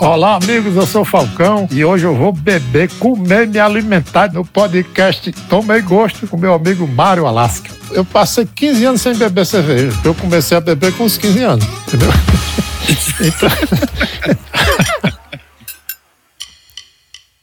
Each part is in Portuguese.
Olá, amigos, eu sou Falcão e hoje eu vou beber, comer, me alimentar no podcast Tomei Gosto com meu amigo Mário Alasca. Eu passei 15 anos sem beber cerveja. Eu comecei a beber com uns 15 anos, entendeu? então...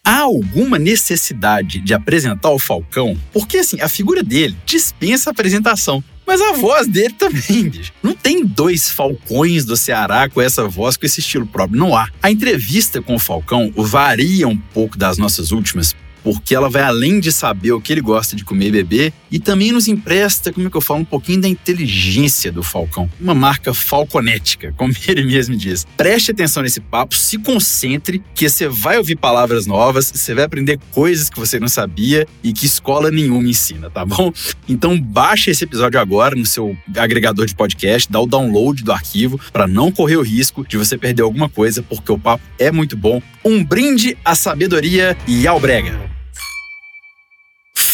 Há alguma necessidade de apresentar o Falcão? Porque assim, a figura dele dispensa apresentação. Mas a voz dele também, bicho. Não tem dois falcões do Ceará com essa voz, com esse estilo próprio. Não há. A entrevista com o Falcão varia um pouco das nossas últimas, porque ela vai além de saber o que ele gosta de comer e beber e também nos empresta, como é que eu falo, um pouquinho da inteligência do Falcão. Uma marca falconética, como ele mesmo diz. Preste atenção nesse papo, se concentre, que você vai ouvir palavras novas, você vai aprender coisas que você não sabia e que escola nenhuma ensina, tá bom? Então baixa esse episódio agora no seu agregador de podcast, dá o download do arquivo para não correr o risco de você perder alguma coisa, porque o papo é muito bom. Um brinde à sabedoria e ao brega.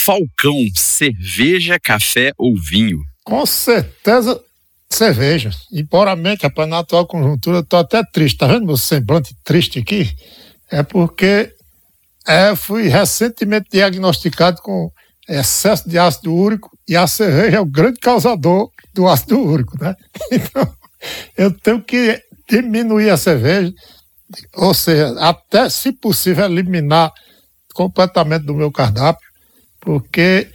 Falcão, cerveja, café ou vinho? Com certeza, cerveja. E poramente, rapaz, na atual conjuntura, eu tô até triste. Tá vendo meu semblante triste aqui? É porque é, fui recentemente diagnosticado com excesso de ácido úrico e a cerveja é o grande causador do ácido úrico, né? Então, eu tenho que diminuir a cerveja, ou seja, até, se possível, eliminar completamente do meu cardápio porque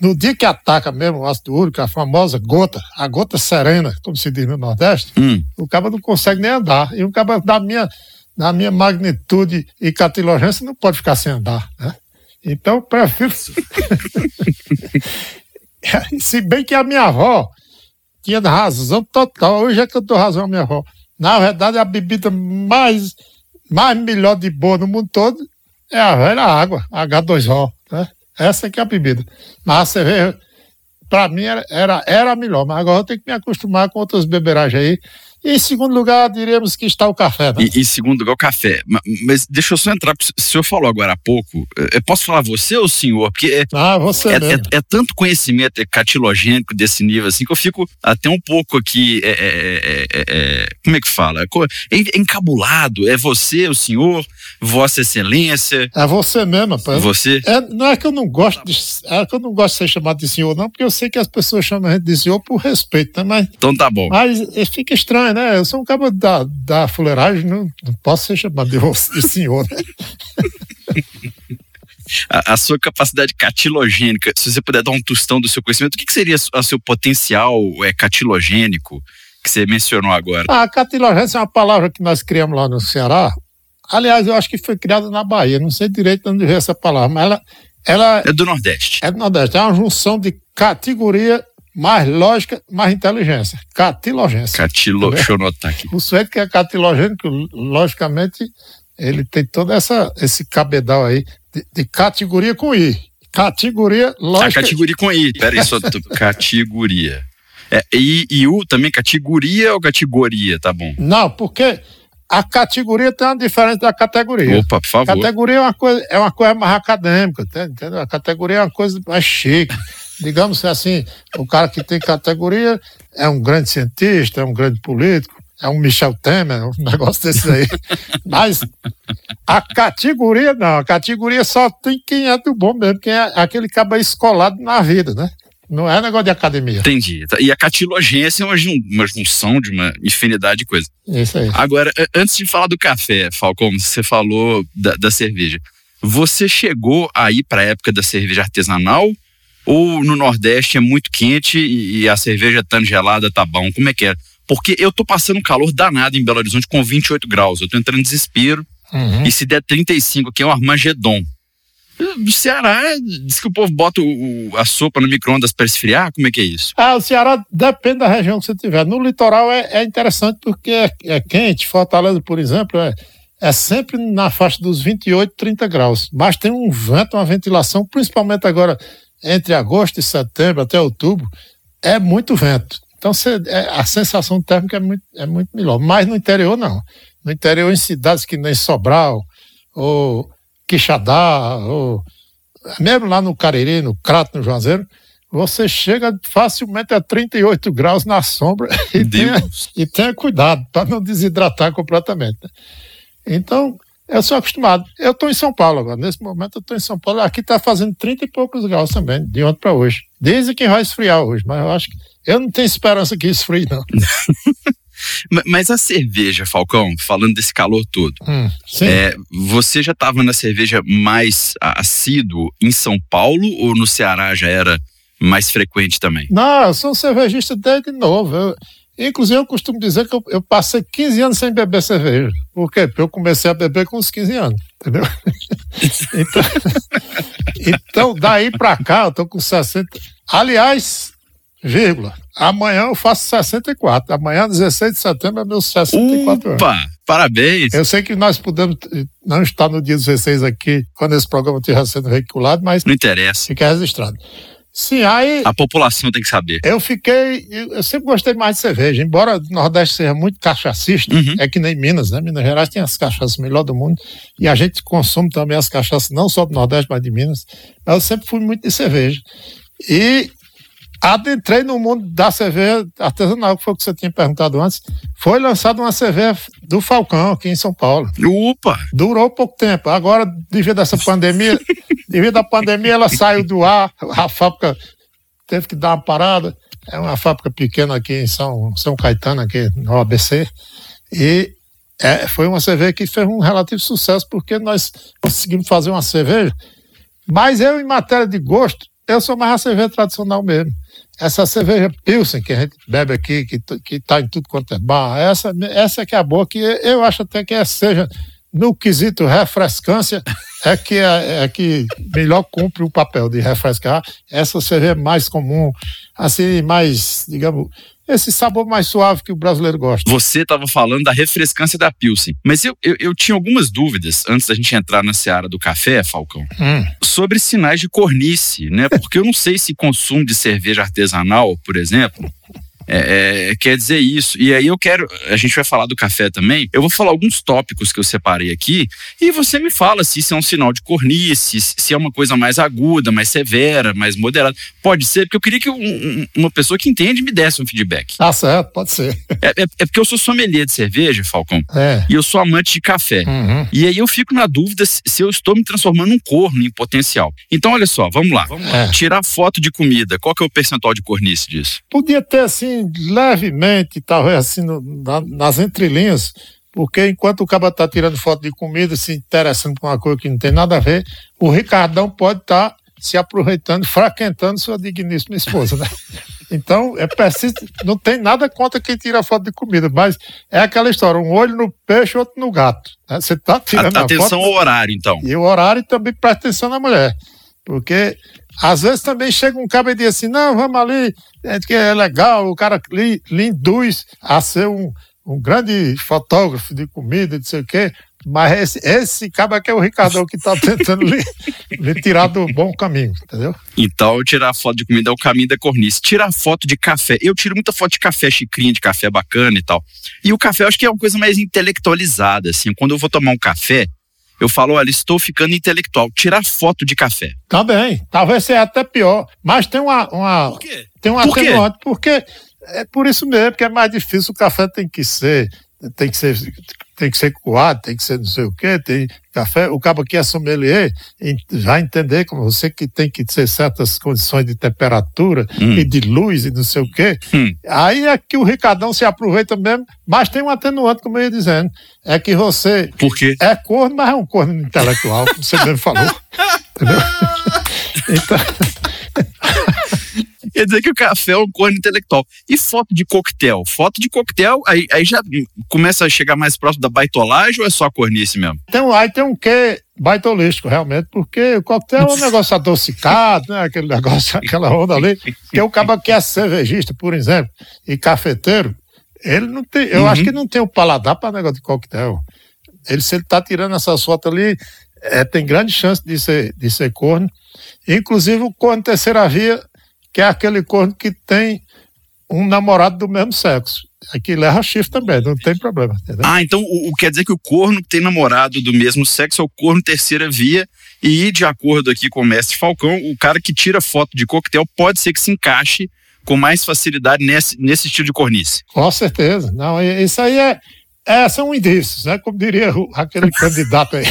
no dia que ataca mesmo o ácido úrico, a famosa gota, a gota serena, como se diz no Nordeste, hum. o cabo não consegue nem andar. E o cabo da minha, da minha magnitude e catilogência não pode ficar sem andar, né? Então, prefiro... se bem que a minha avó tinha razão total, hoje é que eu dou razão à minha avó. Na verdade, a bebida mais, mais melhor de boa no mundo todo é a velha água, H2O, né? Essa que é a bebida. Mas a cerveja, para mim, era, era, era melhor. Mas agora eu tenho que me acostumar com outras beberagens aí. E em segundo lugar, diríamos que está o café. Né? E, em segundo lugar, o café. Mas deixa eu só entrar, o senhor falou agora há pouco. Eu posso falar você ou o senhor? Porque é, ah, você é, é, é, tanto conhecimento é catilogênico desse nível assim que eu fico até um pouco aqui. É, é, é como é que fala? É encabulado. É você, o senhor, Vossa Excelência. É você mesmo, rapaz. Você? não é que eu não gosto de, é que eu não gosto de ser chamado de senhor, não, porque eu sei que as pessoas chamam a gente de senhor por respeito, né? Mas, então tá bom. Mas fica estranho, né? Eu sou um cabo da, da fuleiragem, não, não posso ser chamado de, de senhor, né? A, a, sua capacidade catilogênica, se você puder dar um tostão do seu conhecimento, o que, que seria o seu potencial é, catilogênico que você mencionou agora? A catilogência é uma palavra que nós criamos lá no Ceará. Aliás, eu acho que foi criada na Bahia, não sei direito onde veio essa palavra, mas ela, ela. É do Nordeste. É do Nordeste. É uma junção de categoria mais lógica, mais inteligência. Catilogência. Catilo, deixa eu notar aqui. O sujeito que é catilogênico, logicamente, ele tem todo essa, esse cabedal aí de, de categoria com I. Categoria lógica. A categoria com I. Peraí, só categoria. É, I e U também, categoria ou categoria, tá bom? Não, porque a categoria tem uma diferença da categoria. Opa, por favor. Categoria é uma coisa, é uma coisa mais acadêmica, entendeu? A categoria é uma coisa mais chique digamos assim, o cara que tem categoria é um grande cientista, é um grande político, é um Michel Temer, um negócio desse aí. Mas a categoria não, a categoria só tem quem é do bom mesmo, quem é aquele que acaba escolado na vida, né? Não é negócio de academia. Entendi. E a catilogência é uma, uma junção de uma infinidade de coisas. Isso aí. Agora, antes de falar do café, Falcão, você falou da, da cerveja. Você chegou aí para a época da cerveja artesanal ou no Nordeste é muito quente e a cerveja estando gelada tá bom? Como é que é? Porque eu tô passando um calor danado em Belo Horizonte com 28 graus. Eu tô entrando em desespero. Uhum. E se der 35 aqui é um Armagedon. O Ceará, diz que o povo bota o, a sopa no micro-ondas para esfriar? Como é que é isso? Ah, o Ceará depende da região que você tiver. No litoral é, é interessante porque é, é, quente. Fortaleza, por exemplo, é, é sempre na faixa dos 28, 30 graus. Mas tem um vento, uma ventilação, principalmente agora entre agosto e setembro até outubro, é muito vento. Então é, a sensação térmica é muito, é muito melhor. Mas no interior, não. No interior, em cidades que nem Sobral, ou Quixadá, ou mesmo lá no Cariri, no Crato, no Juazeiro, você chega facilmente a 38 graus na sombra e, tenha, e tenha, cuidado para não desidratar completamente. Né? Então, eu sou acostumado. Eu estou em São Paulo agora. Nesse momento eu estou em São Paulo. Aqui está fazendo 30 e poucos graus também, de ontem para hoje. Dizem que vai esfriar hoje, mas eu acho que. Eu não tenho esperança que esfrie, não. Mas a cerveja, Falcão, falando desse calor todo, hum, é, você já estava na cerveja mais assíduo em São Paulo ou no Ceará já era mais frequente também? Não, eu sou cervejista desde novo. Eu, inclusive, eu costumo dizer que eu, eu, passei 15 anos sem beber cerveja. Por quê? Porque eu comecei a beber com uns 15 anos, entendeu? então, então, daí para cá, eu tô com 60. Aliás, vírgula, Amanhã eu faço 64. Amanhã, 16 de setembro, é meus 64 Opa, anos. Parabéns! Eu sei que nós podemos não estar no dia 16 aqui, quando esse programa estiver sendo veiculado, mas. Não interessa. Fica registrado. Sim, aí. A população tem que saber. Eu fiquei. Eu sempre gostei mais de cerveja. Embora o Nordeste seja muito cachacista, uhum. é que nem Minas, né? Minas Gerais tem as cachaças melhor do mundo. E a gente consome também as cachaças, não só do Nordeste, mas de Minas. Mas eu sempre fui muito de cerveja. E adentrei no mundo da cerveja artesanal, que foi o que você tinha perguntado antes. Foi lançada uma cerveja do Falcão aqui em São Paulo. Opa! Durou pouco tempo. Agora, devido a essa pandemia, devido à pandemia, ela saiu do ar, a fábrica teve que dar uma parada. É uma fábrica pequena aqui em São, São Caetano, aqui no ABC. E é, foi uma cerveja que fez um relativo sucesso, porque nós conseguimos fazer uma cerveja. Mas eu, em matéria de gosto, eu sou mais a cerveja tradicional mesmo. Essa cerveja Pilsen que a gente bebe aqui, que, que tá em tudo quanto é bar, essa, essa é que é a boa, que eu acho até que seja, no quesito refrescância, é que, é, é que melhor cumpre o papel de refrescar. Essa cerveja é mais comum, assim, mais, digamos, esse sabor mais suave que o brasileiro gosta. Você estava falando da refrescância da Pilsen, mas eu, eu, eu, tinha algumas dúvidas antes da gente entrar na seara do café, Falcão, hum. sobre sinais de cornice, né? Porque eu não sei se consumo de cerveja artesanal, por exemplo, é, é, quer dizer isso. E aí eu quero, a gente vai falar do café também. Eu vou falar alguns tópicos que eu separei aqui e você me fala se isso é um sinal de cornice, se é uma coisa mais aguda, mais severa, mais moderada. Pode ser, porque eu queria que um, uma pessoa que entende me desse um feedback. Ah, certo, pode ser. É, é, é porque eu sou sommelier de cerveja, Falcão, é. e eu sou amante de café. Uhum. E aí eu fico na dúvida se eu estou me transformando num corno em potencial. Então, olha só, vamos lá. Vamos lá. Tirar foto de comida, qual que é o percentual de cornice disso? Podia ter assim assim, levemente, talvez assim, no, na, nas entrelinhas, porque enquanto o cara está tirando foto de comida, se interessando por uma coisa que não tem nada a ver, o Ricardão pode estar tá se aproveitando, fraquentando sua digníssima esposa, né? Então, é preciso, não tem nada contra quem tira foto de comida, mas é aquela história, um olho no peixe, outro no gato. Né? Você está tirando a, atenção foto, ao horário, então. E o horário também presta atenção na mulher, porque às vezes também chega um cara e diz assim, não, vamos ali, é que é legal, o cara lhe, lhe induz a ser um, um grande fotógrafo de comida, não sei o quê, mas esse, esse cara que é o Ricardão que está tentando lhe, lhe, tirar do bom caminho, entendeu? Então, tirar foto de comida é o caminho da cornice. Tirar foto de café. Eu tiro muita foto de café, xicrinha de café bacana e tal. E o café eu acho que é uma coisa mais intelectualizada, assim. Quando eu vou tomar um café, eu falo, olha, estou ficando intelectual. Tirar foto de café. Também. Talvez seja até pior. Mas tem uma. uma por quê? Tem um por atenuante. Porque é por isso mesmo, porque é mais difícil. O café tem que ser. Tem que ser tem que ser coado, tem que ser não sei o quê, tem café. O cabo que é sommelier já entender como você que tem que ter certas condições de temperatura hum. e de luz e não sei o quê. Hum. Aí é que o Ricardão se aproveita mesmo, mas tem um atenuante, como eu ia dizendo, é que você Por quê? é corno, mas é um corno intelectual, como você mesmo falou. Entendeu? então... Quer dizer que o café é um corno intelectual. E foto de coquetel? Foto de coquetel, aí, aí já começa a chegar mais próximo da baitolagem ou é só a cornice mesmo? Tem, aí tem um quê baitolístico, realmente, porque o coquetel é um negócio adocicado, né? Aquele negócio, aquela onda ali. Que o cara que é cervejista, por exemplo, e cafeteiro, ele não tem, eu uhum. acho que não tem o paladar para negócio de coquetel. Ele, se ele tá tirando essas fotos ali, é, tem grande chance de ser, de ser corno. Inclusive o corno terceira via que é aquele corno que tem um namorado do mesmo sexo. Aqui leva chifre também, não tem problema. Entendeu? Ah, então o, o, quer dizer que o corno que tem namorado do mesmo sexo é o corno terceira via, e de acordo aqui com o mestre Falcão, o cara que tira foto de coquetel pode ser que se encaixe com mais facilidade nesse, nesse estilo de cornice. Com certeza. Não, isso aí é, É, são indícios, né? Como diria aquele candidato aí.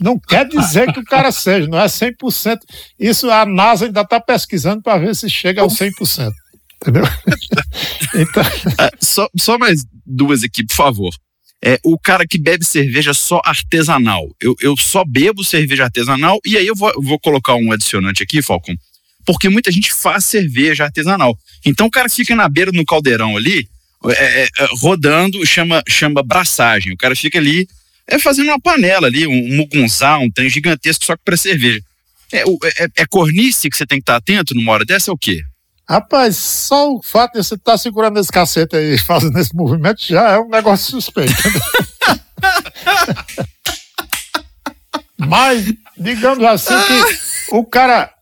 Não quer dizer que o cara seja, não é 100%. Isso a NASA ainda está pesquisando para ver se chega ao 100%. Entendeu? então... É, só, só mais duas aqui, por favor. É, o cara que bebe cerveja só artesanal. Eu, eu só bebo cerveja artesanal e aí eu vou, vou colocar um adicionante aqui, Falcon, porque muita gente faz cerveja artesanal. Então o cara fica na beira no caldeirão ali, é, é, é, rodando, chama, chama braçagem. O cara fica ali é fazendo uma panela ali, um mugunzá, um trem gigantesco só que para cerveja. É, é, é, cornice que você tem que estar atento numa hora dessa é o quê? Rapaz, só o fato de você estar tá segurando esse cacete aí fazendo esse movimento já é um negócio suspeito. Mas, digamos assim, que o cara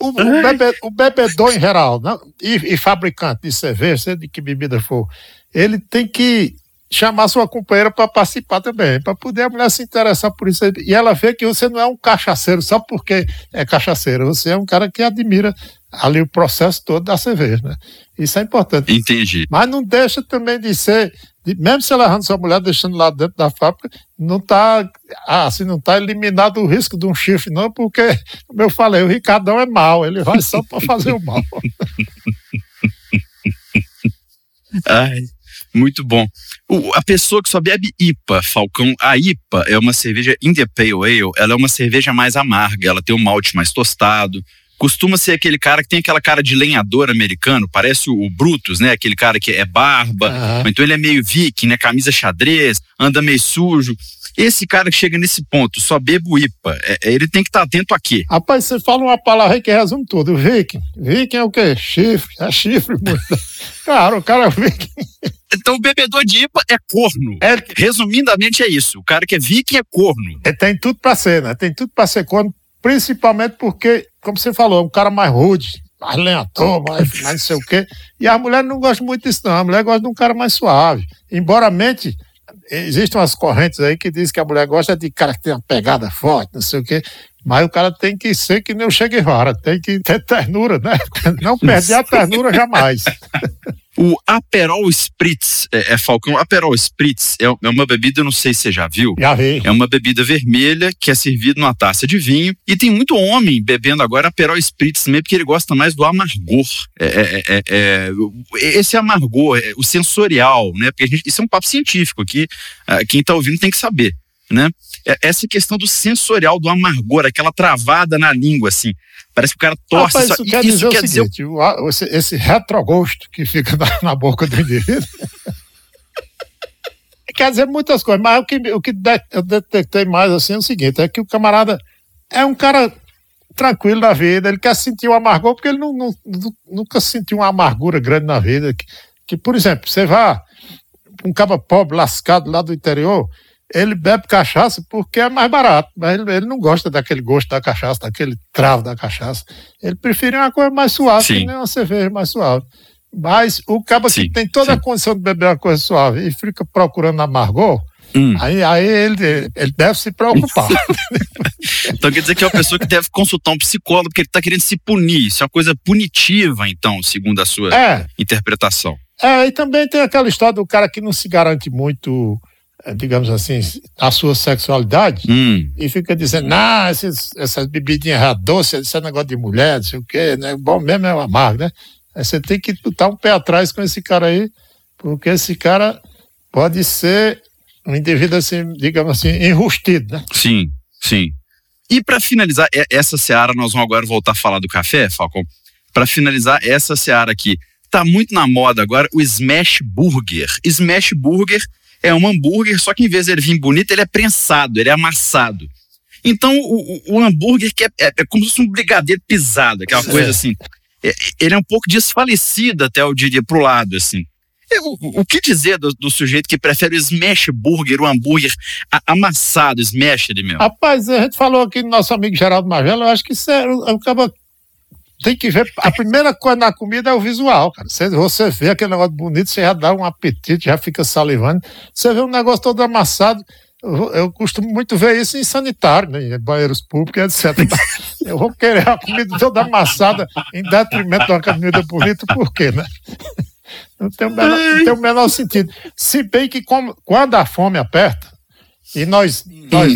o, o, bebe, o, bebedor em geral, não, e, e, fabricante de cerveja, seja de que bebida for, ele tem que chamar sua companheira para participar também, para poder a mulher se interessar por isso. E ela vê que você não é um cachaceiro só porque é cachaceiro, você é um cara que admira ali o processo todo da cerveja, né? Isso é importante. Entendi. Mas não deixa também de ser, de, mesmo se ela arranja sua mulher deixando lá dentro da fábrica, não está assim, não tá eliminado o risco de um chifre, não, porque, como eu falei, o Ricardão é mau, ele vai só para fazer o mal. Ai, muito bom. O, a pessoa que só bebe IPA, Falcão, a IPA é uma cerveja India Pale Ale, ela é uma cerveja mais amarga, ela tem um malte mais tostado, costuma ser aquele cara que tem aquela cara de lenhador americano, parece o, Brutus, né? Aquele cara que é barba, uhum. então ele é meio viking, né? Camisa xadrez, anda meio sujo. Esse cara que chega nesse ponto, só bebo IPA, é, é, ele tem que estar tá atento a quê? Rapaz, você fala uma palavra aí que resume tudo. Viking. Viking é o quê? Chifre. É chifre. Cara, o cara é viking. Então o bebedor de IPA é corno. É... Resumidamente é isso. O cara que é viking é corno. É, tem tudo para ser, né? Tem tudo para ser corno, principalmente porque, como você falou, é um cara mais rude, mais lenhador, mais, mais não sei o quê. E a mulher não gosta muito disso, não. A mulher gosta de um cara mais suave. Embora a mente existem umas correntes aí que dizem que a mulher gosta de cara que tem uma pegada forte, não sei o quê. Mas o cara tem que ser que nem o Che Guevara, tem que ter ternura, né? Não perder a ternura jamais. O Aperol Spritz, é, é Falcão, Aperol Spritz é, é, uma bebida, não sei se você já viu. Já vi. É uma bebida vermelha que é servida numa taça de vinho. E tem muito homem bebendo agora Aperol Spritz também, porque ele gosta mais do amargor. É, é, é, é esse amargor, o sensorial, né? Porque gente, isso é um papo científico aqui. Ah, quem está ouvindo tem que saber né? Essa questão do sensorial, do amargor, aquela travada na língua, assim. Parece que o cara torce. Rapaz, isso, só, quer isso dizer quer o seguinte, dizer... esse, esse retrogosto que fica na, na boca do indivíduo. quer dizer muitas coisas, mas o que, o que eu detectei mais assim é o seguinte: é que o camarada é um cara tranquilo na vida, ele quer sentir o amargor, porque ele não, não, nunca sentiu uma amargura grande na vida. Que, que por exemplo, você vá um cara pobre, lascado lá do interior, ele bebe cachaça porque é mais barato, mas ele, ele, não gosta daquele gosto da cachaça, daquele travo da cachaça. Ele prefere uma coisa mais suave, sim. que nem uma cerveja mais suave. Mas o cabo que tem toda sim. a condição de beber uma coisa suave e fica procurando amargor, hum. aí, aí ele, ele deve se preocupar. então quer dizer que é uma pessoa que deve consultar um psicólogo porque ele está querendo se punir. Isso é uma coisa punitiva, então, segundo a sua é. interpretação. É, e também tem aquela história do cara que não se garante muito digamos assim, a sua sexualidade hum. e fica dizendo, não, esses, essas bebidinhas doces, esse negócio de mulher, não sei o quê, né? Bom mesmo é o amargo, né? Aí você tem que botar um pé atrás com esse cara aí, porque esse cara pode ser um indivíduo assim, digamos assim, enrustido, né? Sim, sim. E para finalizar essa seara, nós vamos agora voltar a falar do café, Falcon. Para finalizar essa seara aqui, tá muito na moda agora o Smash Burger. Smash Burger é um hambúrguer, só que em vez de ele vir bonito, ele é prensado, ele é amassado. Então, o, o hambúrguer que é, é, é, como se fosse um brigadeiro pisado, aquela é. coisa assim. É, ele é um pouco desfalecido, até eu diria, pro lado, assim. O, o, que dizer do, do, sujeito que prefere o smash burger, o hambúrguer amassado, smash de meu? Rapaz, a gente falou aqui no nosso amigo Geraldo Magela, eu acho que isso é, acaba tem que ver. A primeira coisa na comida é o visual, cara. Você, você vê aquele negócio bonito, você já dá um apetite, já fica salivando. Você vê um negócio todo amassado. Eu, costumo muito ver isso em sanitário, né, em banheiros públicos, etc. Eu vou querer a comida toda amassada em detrimento de uma comida bonita, por quê, né? Não tem menor, não tem o menor sentido. Se bem que como, quando a fome aperta, e nós, nós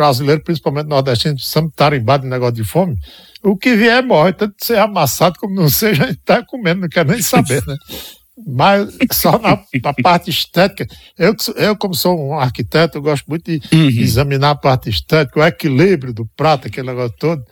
brasileiros, principalmente nordestinos, estamos tarimbados em negócio de fome, o que vier morre, tanto ser amassado como não seja, a gente está comendo, não quer nem saber, né? Mas só na, na, parte estética. Eu, eu, como sou um arquiteto, eu gosto muito de uhum. examinar a parte estética, o equilíbrio do prato, aquele negócio todo.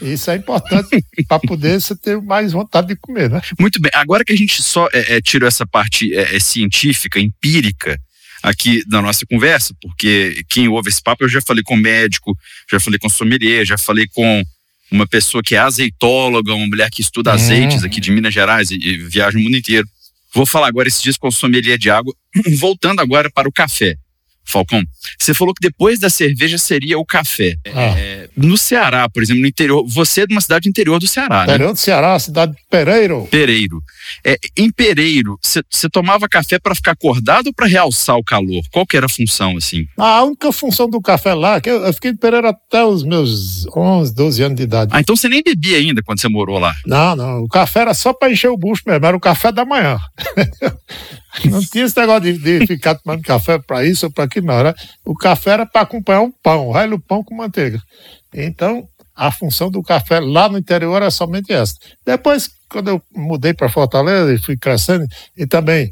Isso é importante para poder você ter mais vontade de comer, né? Muito bem. Agora que a gente só é, é, tirou essa parte é, é científica, empírica, aqui da nossa conversa, porque quem ouve esse papo, eu já falei com médico, já falei com sommelier, já falei com uma pessoa que é azeitóloga, uma mulher que estuda azeites aqui de Minas Gerais e, e viaja o mundo inteiro. Vou falar agora esses dias com sommelier de água, voltando agora para o café. Falcão, você falou que depois da cerveja seria o café. Ah. É, no Ceará, por exemplo, no interior, você é de uma cidade interior do Ceará, né? Interior do Ceará, cidade de Pereiro. Pereiro. É, em Pereiro, você tomava café para ficar acordado ou para realçar o calor? Qual que era a função, assim? A única função do café lá, que eu, eu fiquei em Pereiro até os meus 11, 12 anos de idade. Ah, então você nem bebia ainda quando você morou lá? Não, não. O café era só para encher o bucho mesmo, era o café da manhã. Não tinha esse negócio de, de ficar tomando café para isso ou para aquilo, não. Era, o café era para acompanhar um pão, raio o pão com manteiga. Então, a função do café lá no interior era somente essa. Depois, quando eu mudei para Fortaleza e fui crescendo, e também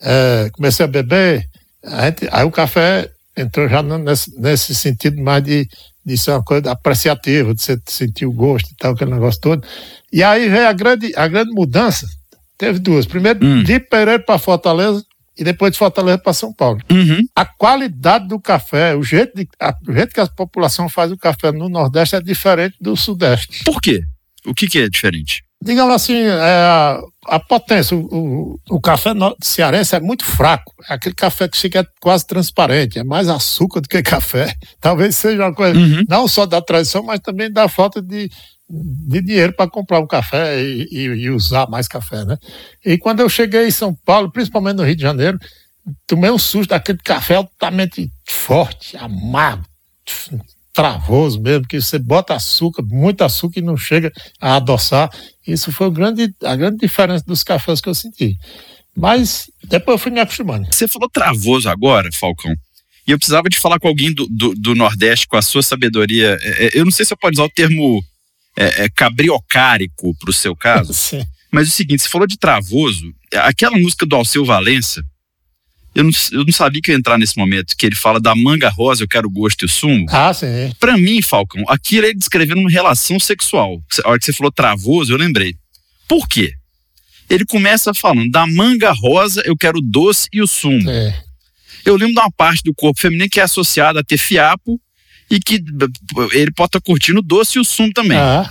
é, comecei a beber, a gente, aí o café entrou já nesse, nesse sentido mais de, de ser uma coisa apreciativa, de você sentir o gosto e tal, aquele negócio todo. E aí veio a grande, a grande mudança Teve duas. Primeiro, hum. de Pereira para Fortaleza e depois de Fortaleza para São Paulo. Uhum. A qualidade do café, o jeito, de, a, o jeito que a população faz o café no Nordeste é diferente do Sudeste. Por quê? O que, que é diferente? Digamos assim, é a, a potência, o, o, o café cearense é muito fraco. É aquele café que fica quase transparente, é mais açúcar do que café. Talvez seja uma coisa uhum. não só da tradição, mas também da falta de, de dinheiro para comprar um café e, e, e, usar mais café, né? E quando eu cheguei em São Paulo, principalmente no Rio de Janeiro, tomei um susto daquele café altamente forte, amargo, travoso mesmo, que você bota açúcar, muito açúcar e não chega a adoçar. Isso foi grande, a grande diferença dos cafés que eu senti. Mas depois eu fui me acostumando. Você falou travoso agora, Falcão. E eu precisava de falar com alguém do, do, do Nordeste, com a sua sabedoria. É, é eu não sei se eu pode usar o termo é, é, cabriocárico para o seu caso. Sim. Mas o seguinte, você falou de Travoso, aquela música do Alceu Valença, eu não, eu não sabia que ia entrar nesse momento, que ele fala da manga rosa, eu quero o gosto e o sumo. Ah, sim. Para mim, Falcão, aquilo é ele descrevendo uma relação sexual. A hora que você falou Travoso, eu lembrei. Por quê? Ele começa falando da manga rosa, eu quero o doce e o sumo. É. Eu lembro de uma parte do corpo feminino que é associada a ter fiapo e que ele pode estar tá curtindo o doce e o sumo também. Ah.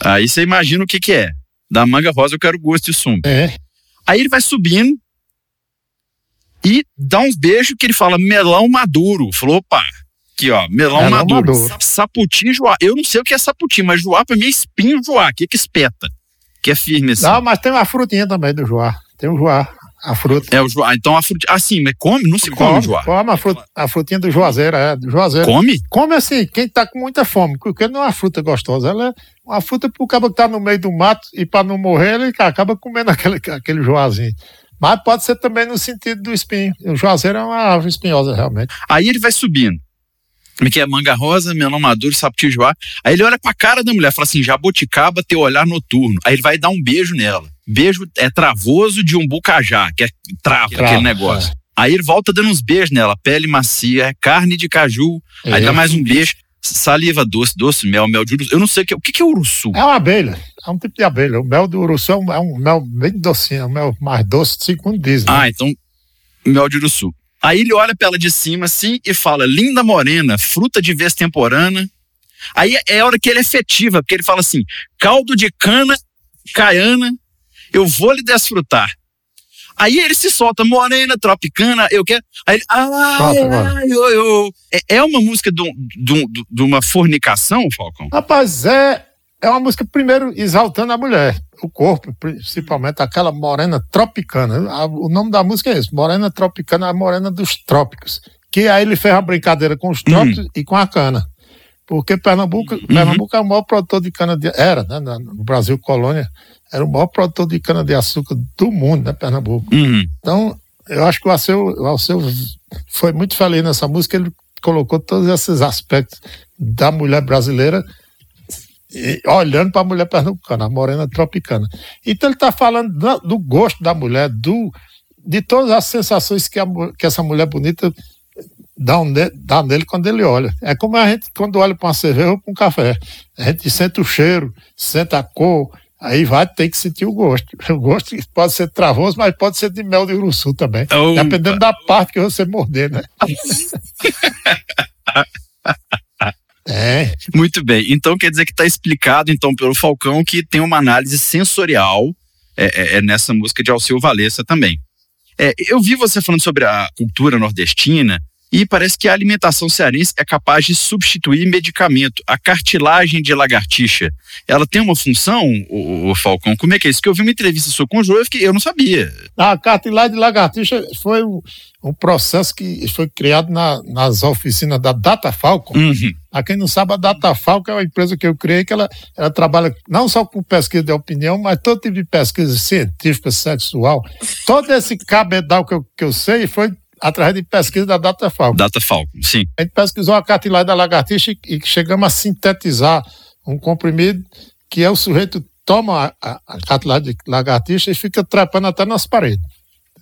Aí você imagina o que, que é. Da manga rosa eu quero gosto e sumo. É. Aí ele vai subindo e dá uns beijos que ele fala melão maduro. Falou, opa, aqui ó, melão, melão maduro. maduro. Saputim joá. Eu não sei o que é saputim, mas joá pra mim é espinho joá, que é que espeta. Que é firme assim. Não, mas tem uma frutinha também do joá. Tem um joá. A fruta. É o joá. Então a fruta. Ah, sim, mas come? Não se come, come joá. Come a, fruta, a frutinha do juazeiro, é. Do juazeiro. Come? Come assim, quem tá com muita fome, porque não é uma fruta gostosa, ela é uma fruta pro cara que tá no meio do mato e para não morrer, ele acaba comendo aquele, aquele joazinho. Mas pode ser também no sentido do espinho. O juazeiro é uma árvore espinhosa, realmente. Aí ele vai subindo. Que é manga rosa, melão maduro, saputijoá. Aí ele olha pra cara da mulher, fala assim: jabuticaba, teu olhar noturno. Aí ele vai dar um beijo nela. Beijo é travoso de um bucajá, que é trava, Trava, aquele negócio. É. Aí ele volta dando uns beijos nela, pele macia, carne de caju. É. Aí dá mais um beijo, saliva doce, doce, mel, mel de uruçu. Eu não sei o que, o que é uruçu. É uma abelha, é um tipo de abelha. O mel do uruçu é um, é um mel bem docinho, é um mel mais doce, segundo dizem. Né? Ah, então mel de uruçu. Aí ele olha pra ela de cima assim e fala: linda morena, fruta de vez temporana. Aí é a hora que ele é efetiva, porque ele fala assim: caldo de cana, caiana, eu vou lhe desfrutar. Aí ele se solta, morena, tropicana, eu quero. Aí ele, ai, ai, eu, eu. É, é uma música de, de, de uma fornicação, Falcão? Rapaz, é, é uma música, primeiro, exaltando a mulher, o corpo, principalmente aquela morena tropicana. O nome da música é esse, Morena Tropicana, a morena dos trópicos. Que aí ele fez a brincadeira com os trópicos hum. e com a cana. Porque Pernambuco, uhum. Pernambuco é o maior produtor de cana de era, né, no Brasil colônia, era o maior produtor de cana de açúcar do mundo, né, Pernambuco. Uhum. Então, eu acho que o Alceu, o Alceu foi muito feliz nessa música, ele colocou todos esses aspectos da mulher brasileira e, olhando para a mulher pernambucana, a morena tropicana. Então ele está falando do, do, gosto da mulher, do, de todas as sensações que, a, que essa mulher bonita dá, um, dá nele quando ele olha. É como a gente quando olha para uma cerveja ou para um café. A gente sente o cheiro, sente a cor, Aí vai ter que sentir o gosto. O gosto pode ser travoso, mas pode ser de mel de uruçu também. Opa. Dependendo da parte que você morder, né? é. Muito bem. Então quer dizer que está explicado então pelo Falcão que tem uma análise sensorial é, é, é nessa música de Alceu Valença também. É, eu vi você falando sobre a cultura nordestina e parece que a alimentação cearense é capaz de substituir medicamento. A cartilagem de lagartixa, ela tem uma função, o, Falcão? Como é que é isso? Que eu vi uma entrevista sua com o João e eu não sabia. A cartilagem de lagartixa foi um, um processo que foi criado na, nas oficinas da Data Falcon. Uhum. A quem não sabe, a Data Falcon é uma empresa que eu criei que ela, ela trabalha não só com pesquisa de opinião, mas todo tipo de pesquisa científica, sexual. Todo esse cabedal que eu, que eu sei foi através de pesquisa da Data Falcon. Data Falcon, sim. A gente pesquisou a cartilagem da lagartixa e chegamos a sintetizar um comprimido que é o sujeito toma a, a cartilagem de lagartixa e fica trepando até nas paredes.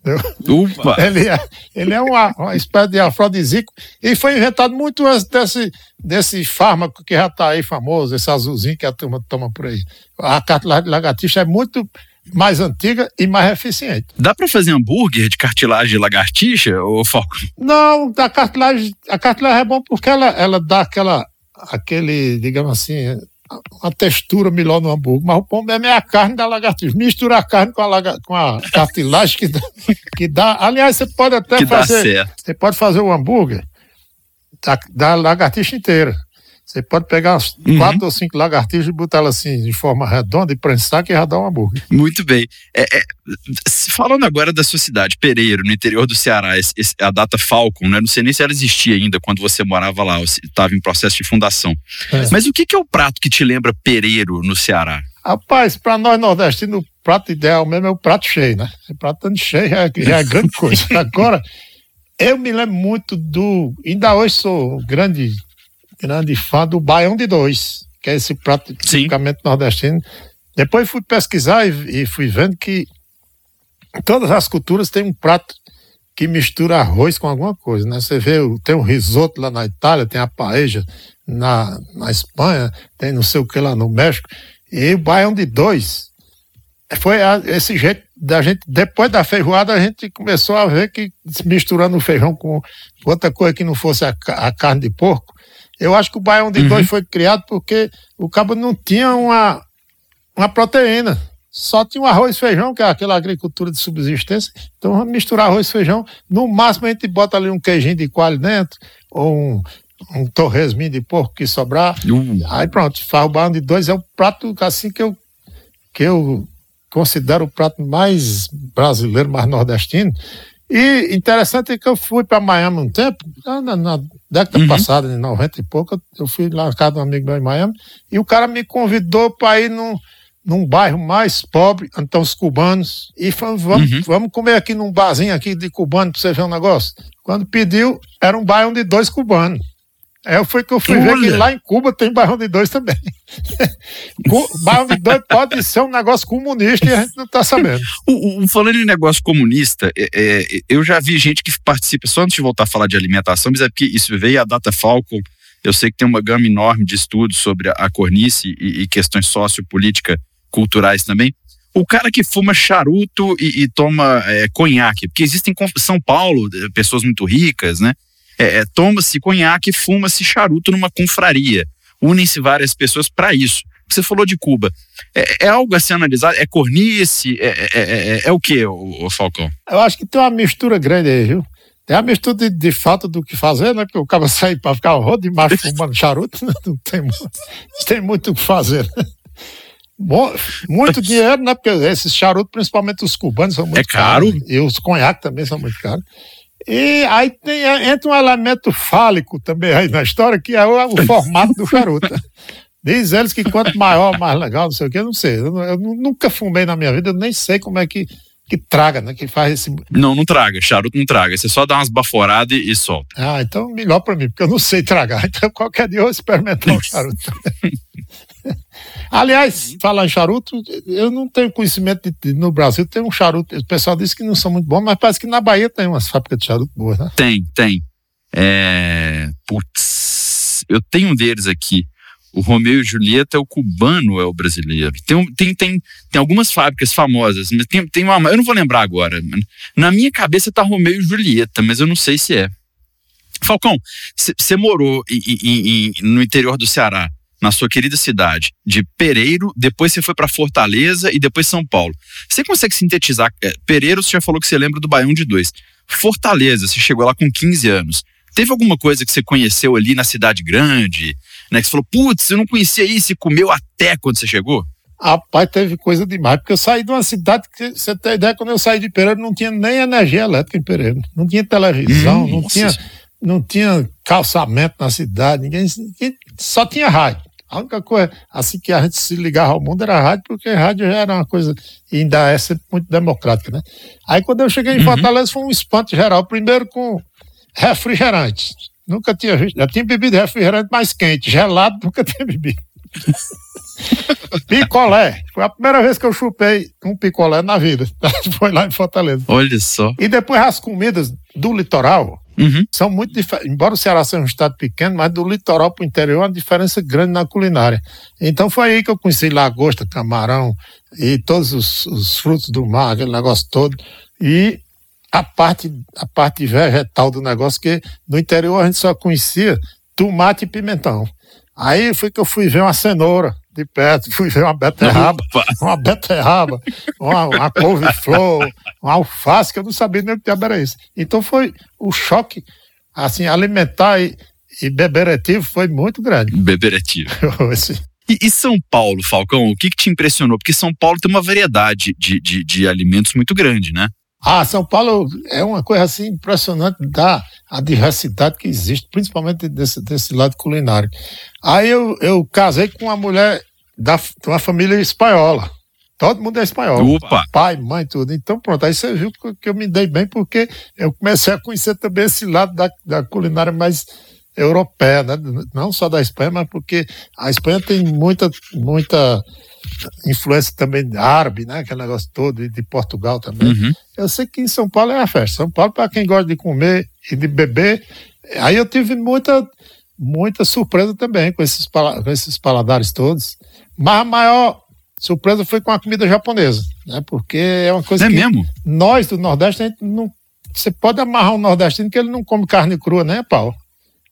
Ele é, ele é uma, uma espécie de afrodisíaco e foi inventado muito antes desse, desse fármaco que já está aí famoso, esse azulzinho que a turma toma por aí. A cartilagem de lagartixa é muito mais antiga e mais eficiente. Dá para fazer hambúrguer de cartilagem de lagartixa, ou Foco? Não, a cartilagem, a cartilagem é bom porque ela, ela dá aquela, aquele, digamos assim, uma textura melhor no hambúrguer, mas o pão mesmo é a carne da lagartixa. Mistura a carne com a, laga, com a cartilagem que dá, que dá. Aliás, você pode até que fazer. Você pode fazer o hambúrguer da, da lagartixa inteira. Você pode pegar umas uhum. quatro ou cinco lagartixas e botar elas assim de forma redonda e prensar que já dá um hambúrguer. Muito bem. É, é, falando agora da sua cidade, Pereiro, no interior do Ceará, esse, a data Falcon, né? Não sei nem se ela existia ainda quando você morava lá, estava em processo de fundação. É. Mas o que, que é o prato que te lembra Pereiro no Ceará? Rapaz, para nós nordestinos, o prato ideal mesmo é o prato cheio, né? O prato cheio já, já é grande coisa. Agora, eu me lembro muito do. Ainda hoje sou grande grande fã do Baião de Dois, que é esse prato tipicamente nordestino. Depois fui pesquisar e, e, fui vendo que todas as culturas têm um prato que mistura arroz com alguma coisa, né? Você vê, tem o risoto lá na Itália, tem a paella na, na Espanha, tem não sei o que lá no México. E o baião de dois foi a, esse jeito da gente, depois da feijoada, a gente começou a ver que misturando o feijão com outra coisa que não fosse a, a carne de porco, eu acho que o Baião de uhum. dois foi criado porque o cabo não tinha uma, uma proteína. Só tinha o arroz e feijão, que é aquela agricultura de subsistência. Então vamos misturar arroz e feijão. No máximo a gente bota ali um queijinho de coalho dentro, ou um, um torresminho de porco que sobrar. Uhum. Aí pronto, faz o baião de dois. É o prato assim que eu, que eu considero o prato mais brasileiro, mais nordestino. E interessante é que eu fui para Miami um tempo, na, na década uhum. passada, em 90 e pouco, eu fui lá na casa de um amigo meu em Miami, e o cara me convidou para ir num, num bairro mais pobre, então os cubanos, e falou, vamos, uhum. vamos comer aqui num barzinho aqui de cubano para você ver um negócio. Quando pediu, era um bairro de dois cubanos. É, foi que eu fui Olha. ver que lá em Cuba tem bairro de dois também. bairro de dois pode ser um negócio comunista e a gente não está sabendo. O, o, falando em negócio comunista, é, é, eu já vi gente que participa, só antes de voltar a falar de alimentação, mas é porque isso veio a Data Falcon. Eu sei que tem uma gama enorme de estudos sobre a cornice e, e questões sociopolítica culturais também. O cara que fuma charuto e, e toma é, conhaque, porque existem em São Paulo pessoas muito ricas, né? É, é, toma-se conhaque, fuma-se charuto numa confraria. Unem-se várias pessoas para isso. Você falou de Cuba. É, é, algo a ser analisado? É cornice? É, é, é, é o que, o, o, Falcão? Eu acho que tem uma mistura grande aí, viu? Tem a mistura de, de falta do que fazer, né? Porque o cara sai para ficar rodo de macho fumando charuto, né? não tem, tem muito o que fazer. Bom, muito dinheiro, né? Porque esses charutos, principalmente os cubanos, são muito é caro. Caros, e os conhaques também são muito caros. E aí tem, entra um elemento fálico também aí na história, que é o, o formato do charuto. Diz eles que quanto maior, mais legal, não sei o que, eu não sei. Eu, eu, nunca fumei na minha vida, eu nem sei como é que, que traga, né? Que faz esse. Não, não traga, charuto não traga. Você só dá umas baforadas e, e solta. Ah, então melhor pra mim, porque eu não sei tragar. Então qualquer dia eu vou experimentar o charuto. Aliás, falar em charuto, eu não tenho conhecimento de, no Brasil tem um charuto. O pessoal diz que não são muito bons, mas parece que na Bahia tem umas fábricas de charuto boas, né? Tem, tem. É... Putz, eu tenho um deles aqui. O Romeu e Julieta é o cubano, é o brasileiro. Tem, tem, tem, tem algumas fábricas famosas, mas tem, tem uma. Eu não vou lembrar agora. Na minha cabeça tá Romeu e Julieta, mas eu não sei se é. Falcão, você morou em, em, no interior do Ceará na sua querida cidade de Pereiro, depois você foi para Fortaleza e depois São Paulo. Você consegue sintetizar? É, Pereiro, você já falou que você lembra do Baião de Dois. Fortaleza, você chegou lá com 15 anos. Teve alguma coisa que você conheceu ali na cidade grande, né? Que você falou, putz, eu não conhecia isso e comeu até quando você chegou? Rapaz, teve coisa demais, porque eu saí de uma cidade que, você tem ideia, quando eu saí de Pereira não tinha nem energia elétrica em Pereira. Não tinha televisão, hum, não, tinha, não tinha calçamento na cidade, ninguém, ninguém só tinha rádio. A única coisa, assim que a gente se ligava ao mundo era a rádio, porque rádio já era uma coisa, e ainda é sempre muito democrática, né? Aí quando eu cheguei em uhum. Fortaleza foi um espanto geral, primeiro com refrigerante. Nunca tinha visto, já tinha bebido refrigerante mais quente, gelado nunca tinha bebido. picolé, foi a primeira vez que eu chupei um picolé na vida, foi lá em Fortaleza. Olha só. E depois as comidas do litoral, Uhum. São muito diferentes. Embora o Ceará seja um estado pequeno, mas do litoral para o interior há uma diferença grande na culinária. Então foi aí que eu conheci lagosta, camarão e todos os, os frutos do mar, aquele negócio todo. E a parte, a parte vegetal do negócio, que no interior a gente só conhecia tomate e pimentão. Aí foi que eu fui ver uma cenoura de perto, fui ver uma beterraba, uma beterraba, uma, uma couve-flor, uma alface, que eu não sabia nem o que era isso. Então foi o choque, assim, alimentar e, e beberetivo foi muito grande. Beberetivo. E, e, São Paulo, Falcão, o que, que te impressionou? Porque São Paulo tem uma variedade de, de, de alimentos muito grande, né? Ah, São Paulo é uma coisa assim impressionante da a diversidade que existe, principalmente desse, desse lado culinário. Aí eu, eu casei com uma mulher da, de uma família espanhola. Todo mundo é espanhol. Opa. Pai, mãe, tudo. Então, pronto. Aí você viu que eu me dei bem, porque eu comecei a conhecer também esse lado da, da culinária mais europeia, né? Não só da Espanha, mas porque a Espanha tem muita, muita influência também árabe, né? Aquele negócio todo, e de Portugal também. Uhum. Eu sei que em São Paulo é a festa. São Paulo, para quem gosta de comer e de beber, aí eu tive muita, muita surpresa também com esses, com esses paladares todos. Mas a maior surpresa foi com a comida japonesa, né? Porque é uma coisa é que mesmo? nós do Nordeste, a gente não. Você pode amarrar um nordestino que ele não come carne crua, né, pau?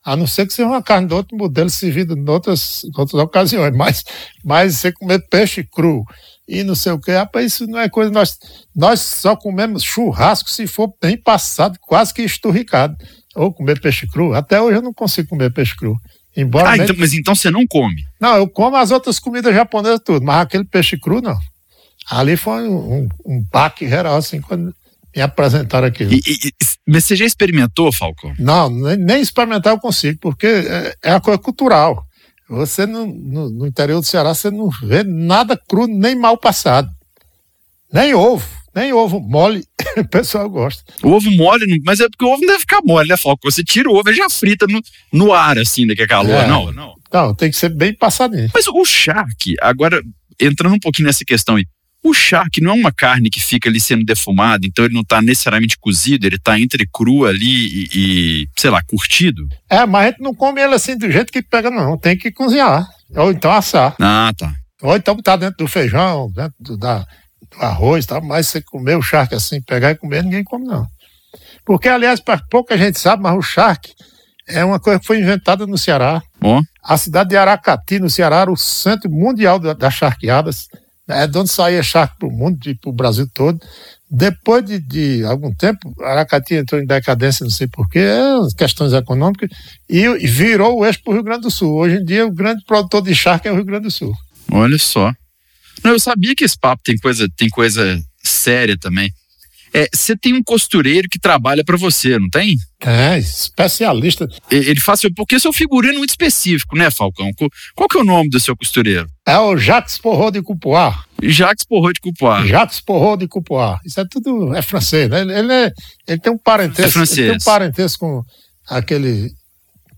A não ser que seja uma carne de outro modelo servida em outras, em outras ocasiões, mas, mas você comer peixe cru e não sei o que, rapaz, isso não é coisa. Nós, nós só comemos churrasco se for bem passado, quase que esturricado. Ou comer peixe cru. Até hoje eu não consigo comer peixe cru. Embora ah, então, mas então você não come? Não, eu como as outras comidas japonesas tudo, mas aquele peixe cru não. Ali foi um, um, baque geral, assim, quando me apresentaram aquilo. E, e, mas você já experimentou, Falcão? Não, nem, nem experimentar eu consigo, porque é, é uma coisa cultural. Você no, no, interior do Ceará, você não vê nada cru, nem mal passado. Nem ovo. Nem ovo mole, o pessoal gosta. O ovo mole, mas é porque o ovo não deve ficar mole, né, Falco? Você tira o ovo e já frita no, no ar, assim, daqui a calor. É. Não, não. Não, tem que ser bem passadinho. Mas o charque, agora, entrando um pouquinho nessa questão aí, o charque não é uma carne que fica ali sendo defumada, então ele não está necessariamente cozido, ele está entre cru ali e, e, sei lá, curtido? É, mas a gente não come ele assim do jeito que pega, não. Tem que cozinhar. Ou então assar. Ah, tá. Ou então botar dentro do feijão, dentro do, da, arroz, tá? mas você comer o charque assim, pegar e comer, ninguém come não. Porque, aliás, pouca gente sabe, mas o charque é uma coisa que foi inventada no Ceará. Oh. A cidade de Aracati, no Ceará, era o centro mundial das charqueadas. É de onde saía charque para o mundo, para o Brasil todo. Depois de, de, algum tempo, Aracati entrou em decadência, não sei porquê, é, questões econômicas, e, e virou o eixo para o Rio Grande do Sul. Hoje em dia, o grande produtor de charque é o Rio Grande do Sul. Olha só. Não, eu sabia que esse papo tem coisa, tem coisa séria também. É, você tem um costureiro que trabalha para você, não tem? É, especialista. Ele faz porque seu figurino é muito específico, né, Falcão? Qual que é o nome do seu costureiro? É o Jacques Porrot de Coupoir. Jacques Porrot de Coupoir. Jacques Porrot de Coupoir. Isso é tudo é francês, né? Ele, ele, é, ele tem um parentesco, é francês. Ele tem um parentesco com aquele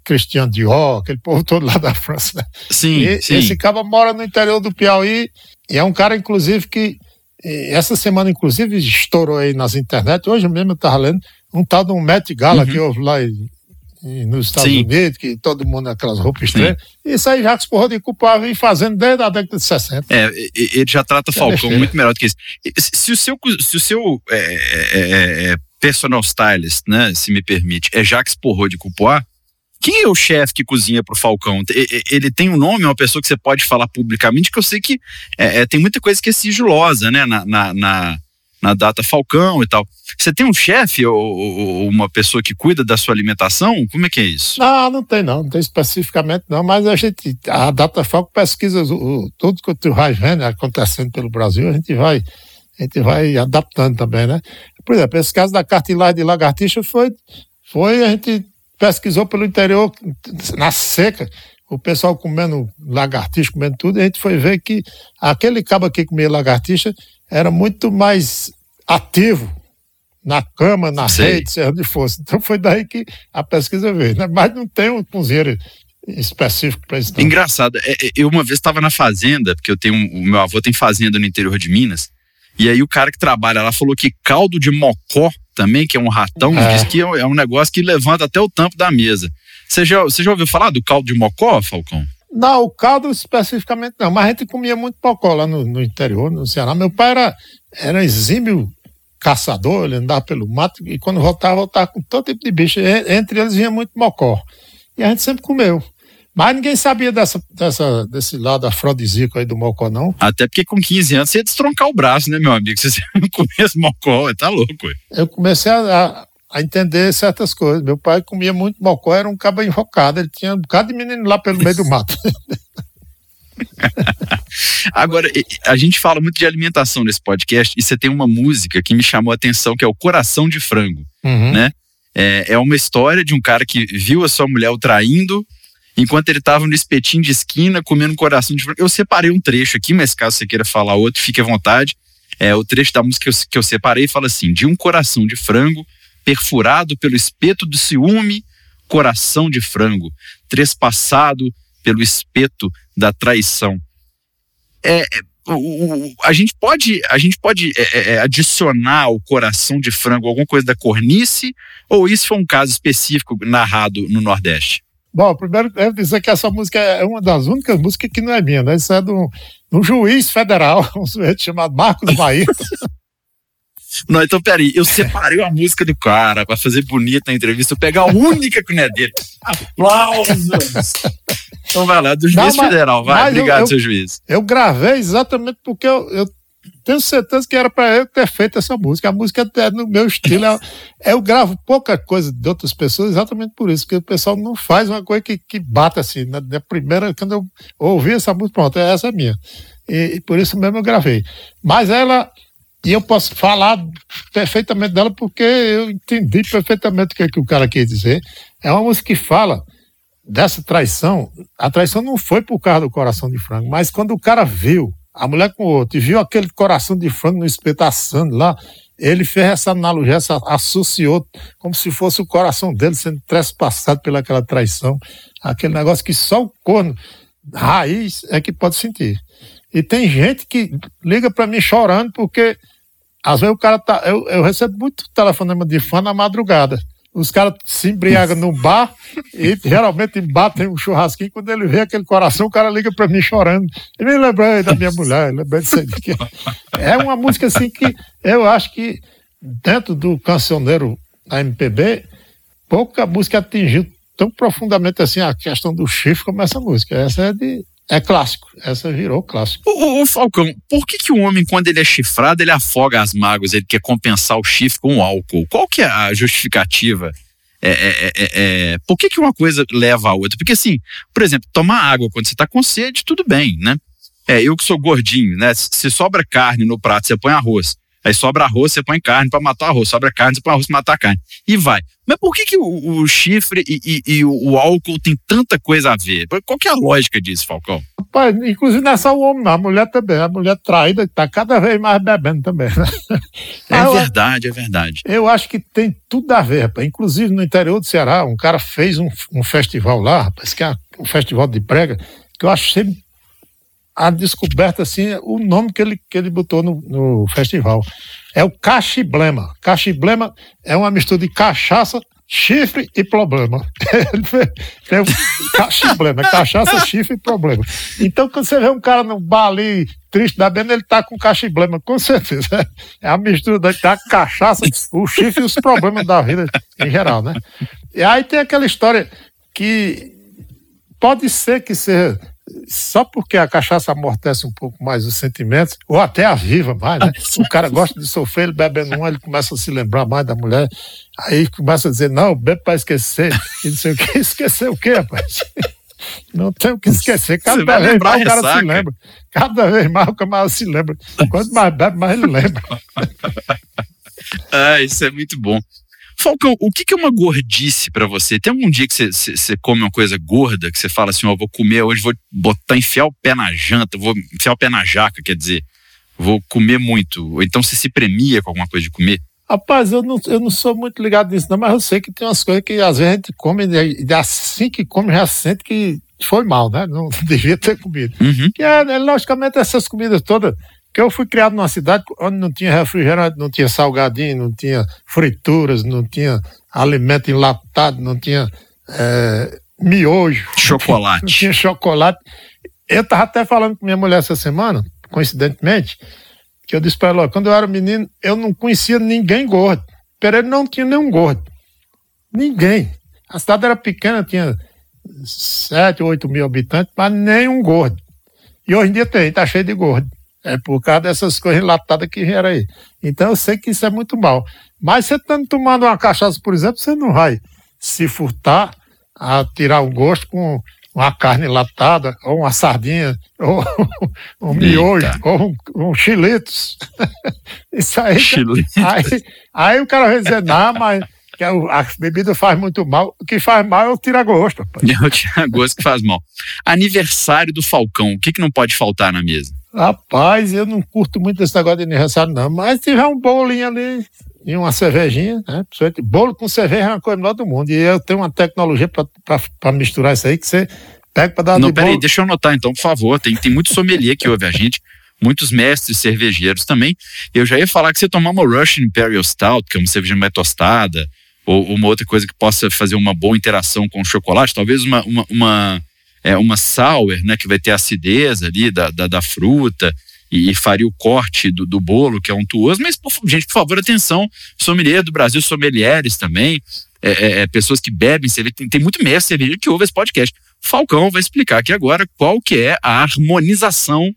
Christian Dior, aquele povo todo lá da França. Né? Sim, e, sim. Esse cara mora no interior do Piauí e é um cara, inclusive, que essa semana, inclusive, estourou aí nas internet. Hoje mesmo eu estava lendo um tal de um Met Gala uhum. que houve lá nos Estados Sim. Unidos, que todo mundo aquelas roupas estranhas. Isso aí Jacques Porra de Culpa vem fazendo desde a década de 60. É, ele já trata é Falcão é muito melhor do que isso. Se o seu, se o seu é, é, é, é personal stylist, né, se me permite, é Jacques Porro de Coupoir, quem é o chefe que cozinha pro Falcão? Ele tem um nome, é uma pessoa que você pode falar publicamente, que eu sei que é, é, tem muita coisa que é sigilosa, né? Na, na, na, na data Falcão e tal. Você tem um chefe ou, ou, uma pessoa que cuida da sua alimentação? Como é que é isso? Não, não tem não, não tem especificamente não, mas a gente, a data Falcão pesquisa o, tudo que tu vai vendo acontecendo pelo Brasil, a gente vai, a gente vai adaptando também, né? Por exemplo, esse caso da cartilagem de lagartixa foi, foi a gente pesquisou pelo interior, na seca, o pessoal comendo lagartixa, comendo tudo, e a gente foi ver que aquele cabo que comia lagartixa era muito mais ativo na cama, na Sei. rede, seja onde fosse. Então foi daí que a pesquisa veio. Né? Mas não tem um cozinheiro específico para isso. Não. Engraçado, é, é, eu uma vez estava na fazenda, porque eu tenho o meu avô tem fazenda no interior de Minas, e aí o cara que trabalha lá falou que caldo de mocó também, que é um ratão, é. diz que é, é um negócio que levanta até o tampo da mesa. Você já, você já ouviu falar do caldo de mocó, Falcão? Não, o caldo especificamente não, mas a gente comia muito mocó lá no, no interior, no Ceará. Meu pai era, era exímio caçador, ele andava pelo mato e quando voltava, voltava com todo tipo de bicho. Entre eles vinha muito mocó. E a gente sempre comeu. Mas ninguém sabia dessa, dessa, desse lado afrodisíaco aí do mocó, não. Até porque com 15 anos você ia destroncar o braço, né, meu amigo? Você não conhece mocó, tá louco. Ué. Eu comecei a, a, entender certas coisas. Meu pai comia muito mocó, era um cabo invocado. Ele tinha um bocado de menino lá pelo meio do mato. Agora, a gente fala muito de alimentação nesse podcast e você tem uma música que me chamou a atenção, que é o Coração de Frango, uhum. né? É, é uma história de um cara que viu a sua mulher o traindo enquanto ele estava no espetinho de esquina comendo coração de frango. Eu separei um trecho aqui, mas caso você queira falar outro, fique à vontade. É, o trecho da música que eu, que eu separei fala assim: de um coração de frango perfurado pelo espeto do ciúme, coração de frango, trespassado pelo espeto da traição. É, é o, o, a gente pode, a gente pode é, é, é, adicionar ao coração de frango alguma coisa da cornice, ou isso foi um caso específico narrado no Nordeste? Bom, primeiro devo dizer que essa música é uma das únicas músicas que não é minha, né? Isso é de um, de um juiz federal, um sujeito chamado Marcos Bahia. Não, então peraí, eu separei a música do cara para fazer bonita a entrevista, eu pegar a única que não é dele. Aplausos! Então vai lá, do juiz não, mas, federal, vai, obrigado, eu, seu juiz. Eu gravei exatamente porque eu, eu tenho certeza que era para eu ter feito essa música. A música é no meu estilo. É, eu gravo pouca coisa de outras pessoas exatamente por isso, porque o pessoal não faz uma coisa que, que bata assim. Na, na primeira, quando eu ouvi essa música, pronto, essa é minha. E, e, por isso mesmo eu gravei. Mas ela, e eu posso falar perfeitamente dela porque eu entendi perfeitamente o que, é que o cara quer dizer. É uma música que fala dessa traição. A traição não foi por causa do coração de frango, mas quando o cara viu a mulher com o outro, e viu aquele coração de frango no espeto assando lá, ele fez essa analogia, essa, associou como se fosse o coração dele sendo trespassado pelaquela traição, aquele negócio que só o corno raiz é que pode sentir. E tem gente que liga para mim chorando porque às vezes o cara tá. Eu, eu recebo muito telefonema de fã na madrugada os caras se embriagam no bar e geralmente batem um churrasquinho. Quando ele vê aquele coração, o cara liga para mim chorando. E me lembrei da minha mulher, lembrei disso aí. É uma música assim que eu acho que dentro do cancioneiro da MPB, pouca música atingiu tão profundamente assim a questão do chifre como essa música. Essa é de é clássico. Essa virou clássico. Ô, Falcão, por que, que o homem, quando ele é chifrado, ele afoga as mágoas, ele quer compensar o chifre com o álcool? Qual que é a justificativa? É, é, é, é, é por que, que uma coisa leva a outra? Porque assim, por exemplo, tomar água quando você está com sede, tudo bem, né? É, eu que sou gordinho, né? Se sobra carne no prato, você põe arroz. Aí sobra arroz, você põe carne para matar arroz. Sobra carne, você põe arroz para matar carne. E vai. Mas por que, que o, o chifre e, e, e, o álcool tem tanta coisa a ver? Qual que é a lógica disso, Falcão? Rapaz, inclusive não é só o homem, não. A mulher também. A mulher traída está cada vez mais bebendo também. Né? É verdade, é verdade. Eu acho que tem tudo a ver, rapaz. Inclusive no interior do Ceará, um cara fez um, um festival lá, rapaz, que é um festival de prega, que eu achei a descoberta, assim, o nome que ele, que ele botou no, no festival. É o cachiblema. Cachiblema é uma mistura de cachaça, chifre e problema. Ele fez, cachiblema, é cachaça, chifre e problema. Então, quando você vê um cara no bar ali, triste da benda, ele tá com cachiblema, com certeza. É a mistura da, da cachaça, o chifre e os problemas da vida em geral, né? E aí tem aquela história que pode ser que seja só porque a cachaça amortece um pouco mais os sentimentos, ou até aviva mais, né? O cara gosta de sofrer, ele bebendo um, ele começa a se lembrar mais da mulher, aí começa a dizer, não, bebe para esquecer, e não sei o que, esquecer o quê, rapaz? Não tem o que esquecer, cada vez mais o cara ressaca. se lembra, cada vez mais o camarada se lembra, quanto mais bebe, mais ele lembra. ah, isso é muito bom. Falcão, o que, é uma gordice para você? Tem algum dia que você, come uma coisa gorda, que você fala assim, ó, oh, vou comer hoje, vou botar, enfiar o pé na janta, vou enfiar o pé na jaca, quer dizer, vou comer muito. Ou então você se premia com alguma coisa de comer? Rapaz, eu não, eu não sou muito ligado nisso, não, mas eu sei que tem umas coisas que às vezes a gente come e assim que come já sente que foi mal, né? Não devia ter comido. Uhum. E é, né, logicamente, essas comidas todas que eu fui criado numa cidade onde não tinha refrigerante, não tinha salgadinho, não tinha frituras, não tinha alimento enlatado, não tinha é, miojo. Chocolate. Não tinha, chocolate. Eu estava até falando com minha mulher essa semana, coincidentemente, que eu disse para ela, quando eu era menino, eu não conhecia ninguém gordo. Pereira não tinha nenhum gordo. Ninguém. A cidade era pequena, tinha 7, 8 mil habitantes, mas nenhum gordo. E hoje em dia tem, está cheio de gordo. É por causa dessas coisas enlatadas que vieram aí. Então eu sei que isso é muito mal. Mas você estando tomando uma cachaça, por exemplo, você não vai se furtar a tirar o gosto com uma carne enlatada, ou uma sardinha, ou um miojo, ou um, um chiletos. Isso aí, aí. Aí o cara vai dizer, não, mas que a, a bebida faz muito mal. O que faz mal é o tira-gosto. É o tira-gosto que faz mal. Aniversário do Falcão, o que, que não pode faltar na mesa? Rapaz, eu não curto muito esse negócio de aniversário, não. Mas se tiver um bolinho ali e uma cervejinha, né? Bolo com cerveja é uma coisa melhor do mundo. E eu tenho uma tecnologia para misturar isso aí que você pega para dar Não, peraí, bolo. deixa eu anotar então, por favor. Tem, tem muito sommelier que ouve a gente, muitos mestres cervejeiros também. Eu já ia falar que você tomar uma Russian Imperial Stout, que é uma cerveja mais tostada, ou uma outra coisa que possa fazer uma boa interação com o chocolate, talvez uma, uma, uma é, uma sour, né, que vai ter acidez ali da, da, da fruta e, e, faria o corte do, do bolo, que é untuoso. Mas, por, gente, por favor, atenção, sommelier do Brasil, sommeliers também, é, é, é pessoas que bebem cerveja, tem, tem muito mestre cerveja que ouve esse podcast. Falcão vai explicar aqui agora qual que é a harmonização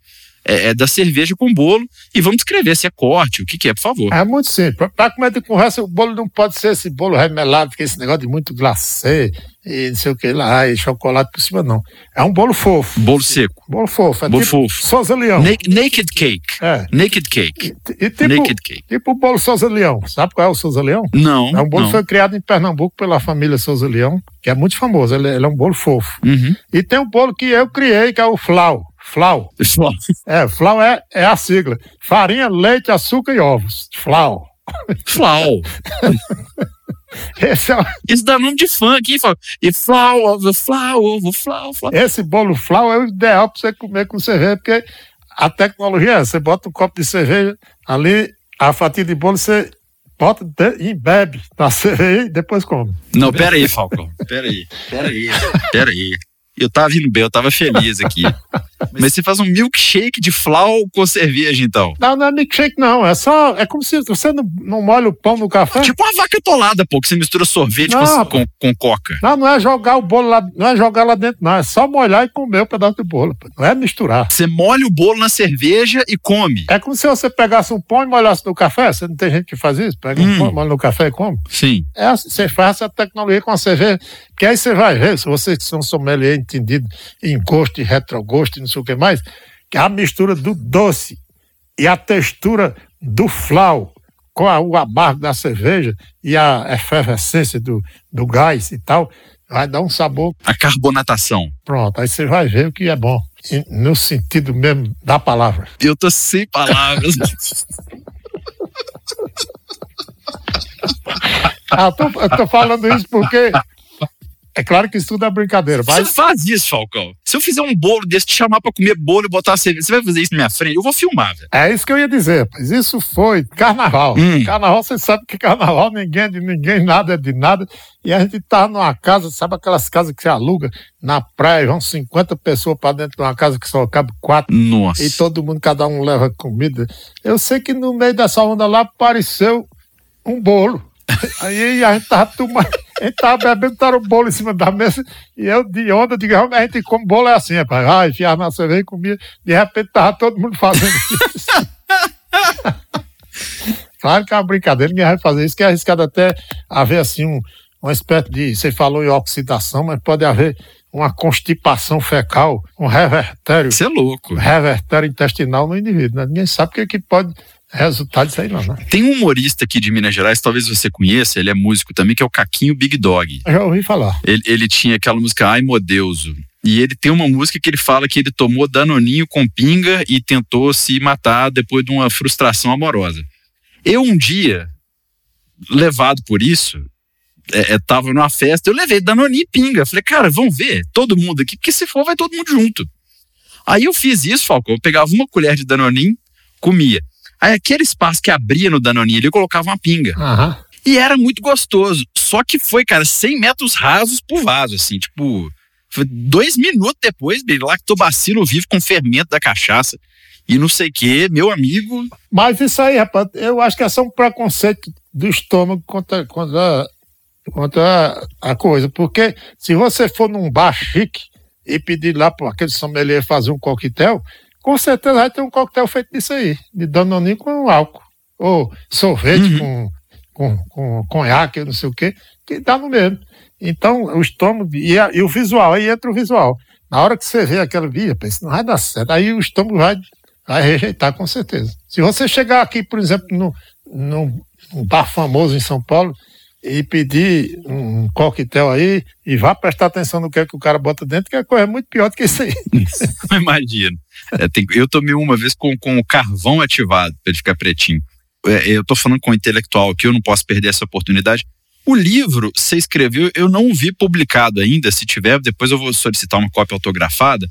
é, é, da cerveja com bolo e vamos descrever se é corte, o que, que é, por favor. É muito simples. Para comer de conversa, o bolo não pode ser esse bolo remelado, que é esse negócio de muito glacê e não sei o que lá, e chocolate por cima, não. É um bolo fofo. Bolo seco. Bolo fofo. É bolo tipo fofo. Souza Leão. Na naked cake. É. Naked cake. E, e tipo, naked cake. Tipo o bolo Souza Leão. Sabe qual é o Souza Leão? Não. É um bolo que foi criado em Pernambuco pela família Souza Leão, que é muito famoso. Ele, ele é um bolo fofo. Uhum. E tem um bolo que eu criei, que é o Flau. Flau. Flau. É, Flau é, é a sigla. Farinha, leite, açúcar e ovos. Flau. Flau. Esse é... Isso dá nome de funk, hein? E flau, ovo, flau, ovo, flau, flau. Esse bolo flau é o ideal para você comer com cerveja, porque a tecnologia é, você bota um copo de cerveja ali, a fatia de bolo você bota e bebe na cerveja e depois come. Não, pera aí, Falcão. Pera aí, pera aí, pera aí. Eu tava vindo bem, eu tava feliz aqui. Mas você faz um milkshake de flau com cerveja, então? Não, não é milkshake, não. É só. É como se você não, não molha o pão no café. Tipo uma vaca tolada, pô, que você mistura sorvete não, com, com, coca. Não, não é jogar o bolo lá, não é jogar lá dentro, não. É só molhar e comer o um pedaço de bolo. Pô. Não é misturar. Você molha o bolo na cerveja e come. É como se você pegasse um pão e molhasse no café. Você não tem gente que faz isso? Pega hum. um pão, molha no café e come? Sim. É, assim, você faz essa tecnologia com a cerveja. Que aí você vai ver, se vocês que são sommelier entendido em gosto e retrogosto e não sei o que mais, que a mistura do doce e a textura do flau com a, o amargo da cerveja e a efervescência do, do gás e tal, vai dar um sabor. A carbonatação. Pronto, aí você vai ver o que é bom, no sentido mesmo da palavra. Eu tô sem palavras. ah, eu, tô, eu tô falando isso porque é claro que isso tudo é brincadeira, mas... Você faz isso, Falcão. Se eu fizer um bolo desse, te chamar pra comer bolo e botar cerveja, você vai fazer isso na minha frente? Eu vou filmar, velho. É isso que eu ia dizer, mas isso foi carnaval. Hum. Carnaval, você sabe que carnaval ninguém é de ninguém, nada é de nada. E a gente tá numa casa, sabe aquelas casas que você aluga na praia, vão 50 pessoas pra dentro de uma casa que só cabe quatro. Nossa. E todo mundo, cada um leva comida. Eu sei que no meio dessa onda lá apareceu um bolo. Aí a gente tava tomando, a gente tava bebendo, tava o bolo em cima da mesa, e eu de onda, digo, a gente come bolo é assim, rapaz. Ah, enfiava na cerveja e comia. De repente tava todo mundo fazendo isso. claro que é uma brincadeira, ninguém vai fazer isso, que é arriscado até haver assim um, uma espécie de. Você falou em oxidação, mas pode haver uma constipação fecal, um revertério. Você é louco. Um revertério intestinal no indivíduo. Né? Ninguém sabe o que, que pode resultado disso aí não, né? Tem um humorista aqui de Minas Gerais, talvez você conheça, ele é músico também, que é o Caquinho Big Dog. Eu já ouvi falar. Ele, ele tinha aquela música Ai Modeuso. E ele tem uma música que ele fala que ele tomou danoninho com pinga e tentou se matar depois de uma frustração amorosa. Eu um dia, levado por isso, é, é, tava numa festa, eu levei danoninho e pinga. Falei, cara, vamos ver, todo mundo aqui, porque se for vai todo mundo junto. Aí eu fiz isso, Falcão, eu pegava uma colher de danoninho, comia. Aí aquele espaço que abria no Danoninho, ele colocava uma pinga. Uhum. E era muito gostoso. Só que foi, cara, 100 metros rasos pro vaso, assim, tipo... dois minutos depois, lactobacilo vivo com fermento da cachaça. E não sei o que, meu amigo... Mas isso aí, rapaz, eu acho que é só um preconceito do estômago contra, contra, contra a coisa. Porque se você for num bar chique e pedir lá para aquele sommelier fazer um coquetel com certeza vai ter um coquetel feito disso aí, de danoninho com álcool. Ou sorvete uhum. com, com, com conhaque, não sei o quê, que dá no mesmo. Então, o estômago e, a, e, o visual, aí entra o visual. Na hora que você vê aquela via, pensa, não vai dar certo. Aí o estômago vai, vai rejeitar, com certeza. Se você chegar aqui, por exemplo, no, no, num bar famoso em São Paulo, e pedir um coquetel aí e vá prestar atenção no que, é que o cara bota dentro, que a coisa é muito pior do que isso aí. Imagino. É, tem, eu tomei uma vez com, com o carvão ativado para ele ficar pretinho. É, eu estou falando com o intelectual aqui, eu não posso perder essa oportunidade. O livro você escreveu, eu não vi publicado ainda. Se tiver, depois eu vou solicitar uma cópia autografada.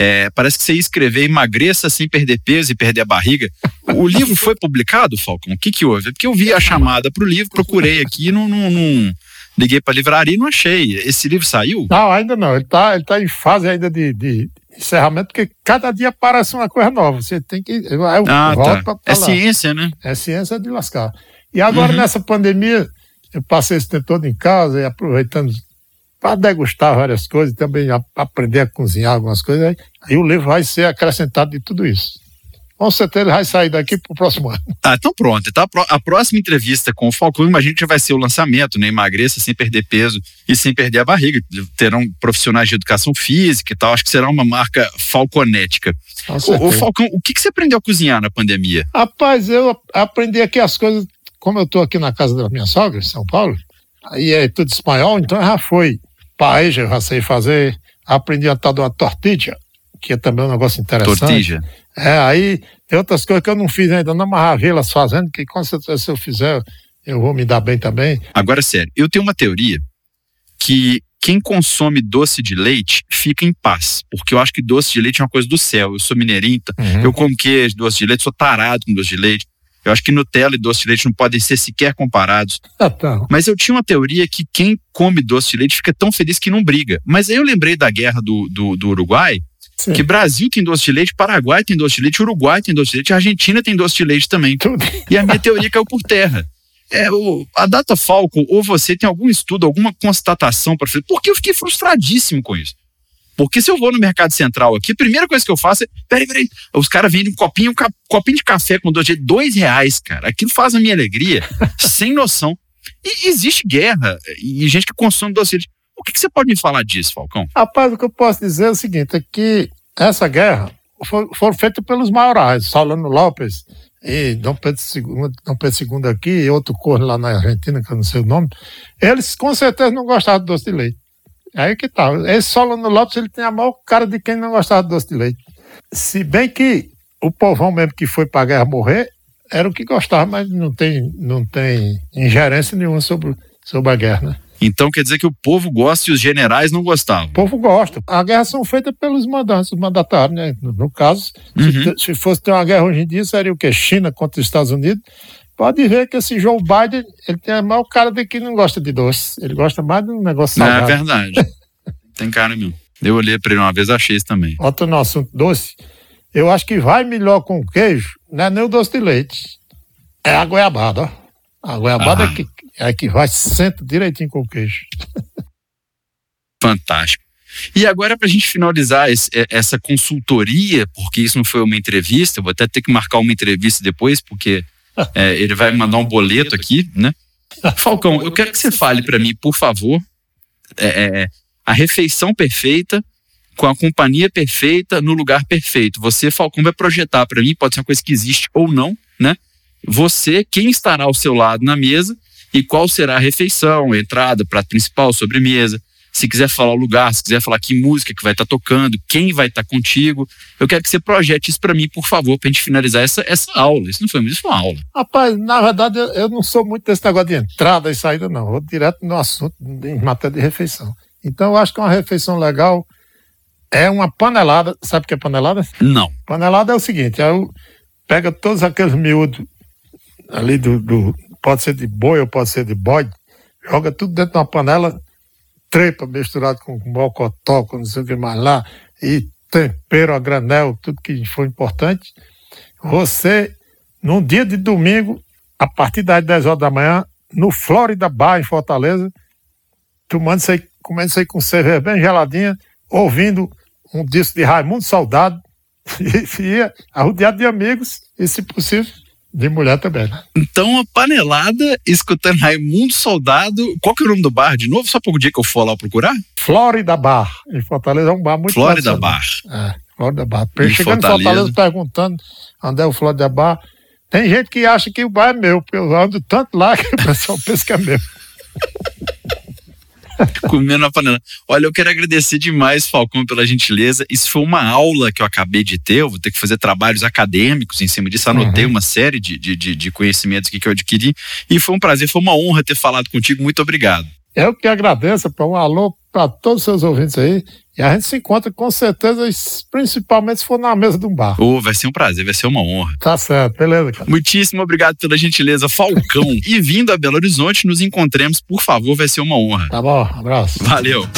É, parece que você ia escrever emagreça sem perder peso e perder a barriga. O livro foi publicado, Falcão? O que, que houve? É porque eu vi a chamada para o livro, procurei aqui, não, não, não liguei para a livraria e não achei. Esse livro saiu? Não, ainda não. Ele está ele tá em fase ainda de, de encerramento, porque cada dia aparece uma coisa nova. Você tem que. Eu, eu ah, tá. É ciência, né? É ciência de lascar. E agora, uhum. nessa pandemia, eu passei esse tempo todo em casa e aproveitando para degustar várias coisas, também a, aprender a cozinhar algumas coisas. Aí, aí, o livro vai ser acrescentado de tudo isso. Com certeza ele vai sair daqui para o próximo ano. Tá, então pronto. Então a próxima entrevista com o Falcão, imagino que vai ser o lançamento, né? Emagreça sem perder peso e sem perder a barriga. Terão profissionais de educação física e tal. Acho que será uma marca falconética. Ô, Falcão, o que, que você aprendeu a cozinhar na pandemia? Rapaz, eu aprendi aqui as coisas, como eu estou aqui na casa da minha sogra, em São Paulo, aí é tudo espanhol, então já foi paella, eu já sei fazer. Aprendi a tal de uma tortilha, que é também um negócio interessante. Tortilha? É, aí tem outras coisas que eu não fiz ainda, não maravilhas fazendo, que com certeza se eu fizer, eu vou me dar bem também. Agora, sério, eu tenho uma teoria que quem consome doce de leite fica em paz, porque eu acho que doce de leite é uma coisa do céu. Eu sou mineirinho, então uhum. eu como queijo, doce de leite, sou tarado com doce de leite. Eu acho que Nutella e doce de leite não podem ser sequer comparados. Ah, tá. Mas eu tinha uma teoria que quem come doce de leite fica tão feliz que não briga. Mas aí eu lembrei da guerra do, do, do Uruguai, Sim. que Brasil tem doce de leite, Paraguai tem doce de leite, Uruguai tem doce de leite, Argentina tem doce de leite também. Tudo. E a minha teoria caiu por terra. É, o, a Data Falco, ou você tem algum estudo, alguma constatação para fazer? Porque eu fiquei frustradíssimo com isso. Porque se eu vou no Mercado Central aqui, a primeira coisa que eu faço é. Peraí, peraí. Os caras vendem um copinho, um copinho de café com dois, dois reais, cara. Aquilo faz a minha alegria, sem noção. E existe guerra e gente que consome doce. O que, que, você pode me falar disso, Falcão? Rapaz, o que eu posso dizer é o seguinte: é que essa guerra foi, foi feita pelos maiorais. Solano Lopes e Dom Pedro II, Dom Pedro II aqui, e outro corno lá na Argentina, que eu não sei o nome, eles com certeza não gostavam de doce de leite. Aí que tá. Esse Solano Lopes, ele tem a maior cara de quem não gostava de doce de leite. Se bem que o povão mesmo que foi para a guerra morrer, era o que gostava, mas não tem, não tem ingerência nenhuma sobre, sobre a guerra, né? Então quer dizer que o povo gosta e os generais não gostavam? O povo gosta. A guerra são feitas pelos mandantes, os mandatários, né? No caso, uhum. se, se, fosse ter uma guerra hoje em dia, seria o quê? China contra os Estados Unidos. Pode ver que esse Joe Biden, ele tem a maior cara de que não gosta de doce. Ele gosta mais de um negócio salgado. É verdade. tem cara mesmo. Eu olhei para ele uma vez, achei isso também. Outro no assunto doce. Eu acho que vai melhor com queijo, não é nem o doce de leite. É a goiabada, ó. A goiabada é ah. é, que, é que vai, senta direitinho com o queijo. Fantástico. E agora, para a gente finalizar esse, essa consultoria, porque isso não foi uma entrevista, eu vou até ter que marcar uma entrevista depois, porque é, ele vai mandar um boleto aqui, né? Falcão, eu quero que você fale para mim, por favor, é, é, a refeição perfeita com a companhia perfeita no lugar perfeito. Você, Falcão, vai projetar para mim, pode ser uma coisa que existe ou não, né? Você, quem estará ao seu lado na mesa e qual será a refeição, entrada, prato principal, sobremesa. Se quiser falar o lugar, se quiser falar que música que vai estar tá tocando, quem vai estar tá contigo, eu quero que você projete isso para mim, por favor, para a gente finalizar essa, essa aula. Isso não foi isso foi uma aula. Rapaz, na verdade, eu não sou muito desse negócio de entrada e saída, não. Eu vou direto no assunto em matéria de refeição. Então, eu acho que uma refeição legal é uma panelada. Sabe o que é panelada? Não. Panelada é o seguinte: é o, pega todos aqueles miúdos ali do, do, Pode ser de boi ou pode ser de bode, joga tudo dentro de uma panela, trepa misturado com mocotó, com não sei o que mais lá, e tempero a granel, tudo que for importante. Você, num dia de domingo, a partir das 10 horas da manhã, no Florida Bar, em Fortaleza, tomando isso aí, comendo isso aí com cerveja bem geladinha, ouvindo um disco de Raimundo Soldado, e ia arrodeado de amigos, e se possível, de mulher também, né? Então, a panelada, escutando Raimundo Soldado. Qual que é o nome do bar de novo? Só para o dia que eu for lá procurar? Florida Bar. Em Fortaleza é um bar muito Florida Bar. É, Florida Bar. Em Chegando em Fortaleza perguntando onde é o Florida Bar. Tem gente que acha que o bar é meu, porque eu ando tanto lá que o pessoal pensa que é meu. comendo na panela. Olha, eu quero agradecer demais, Falcão, pela gentileza. Isso foi uma aula que eu acabei de ter. Eu vou ter que fazer trabalhos acadêmicos em cima disso. Anotei uhum. uma série de, de, de conhecimentos que eu adquiri. E foi um prazer, foi uma honra ter falado contigo. Muito obrigado. Eu que agradeço. Um alô para todos os seus ouvintes aí. E a gente se encontra com certeza, principalmente se for na mesa de um bar. Oh, vai ser um prazer, vai ser uma honra. Tá certo, beleza, cara. Muitíssimo obrigado pela gentileza, Falcão. e vindo a Belo Horizonte, nos encontremos, por favor, vai ser uma honra. Tá bom, abraço. Valeu.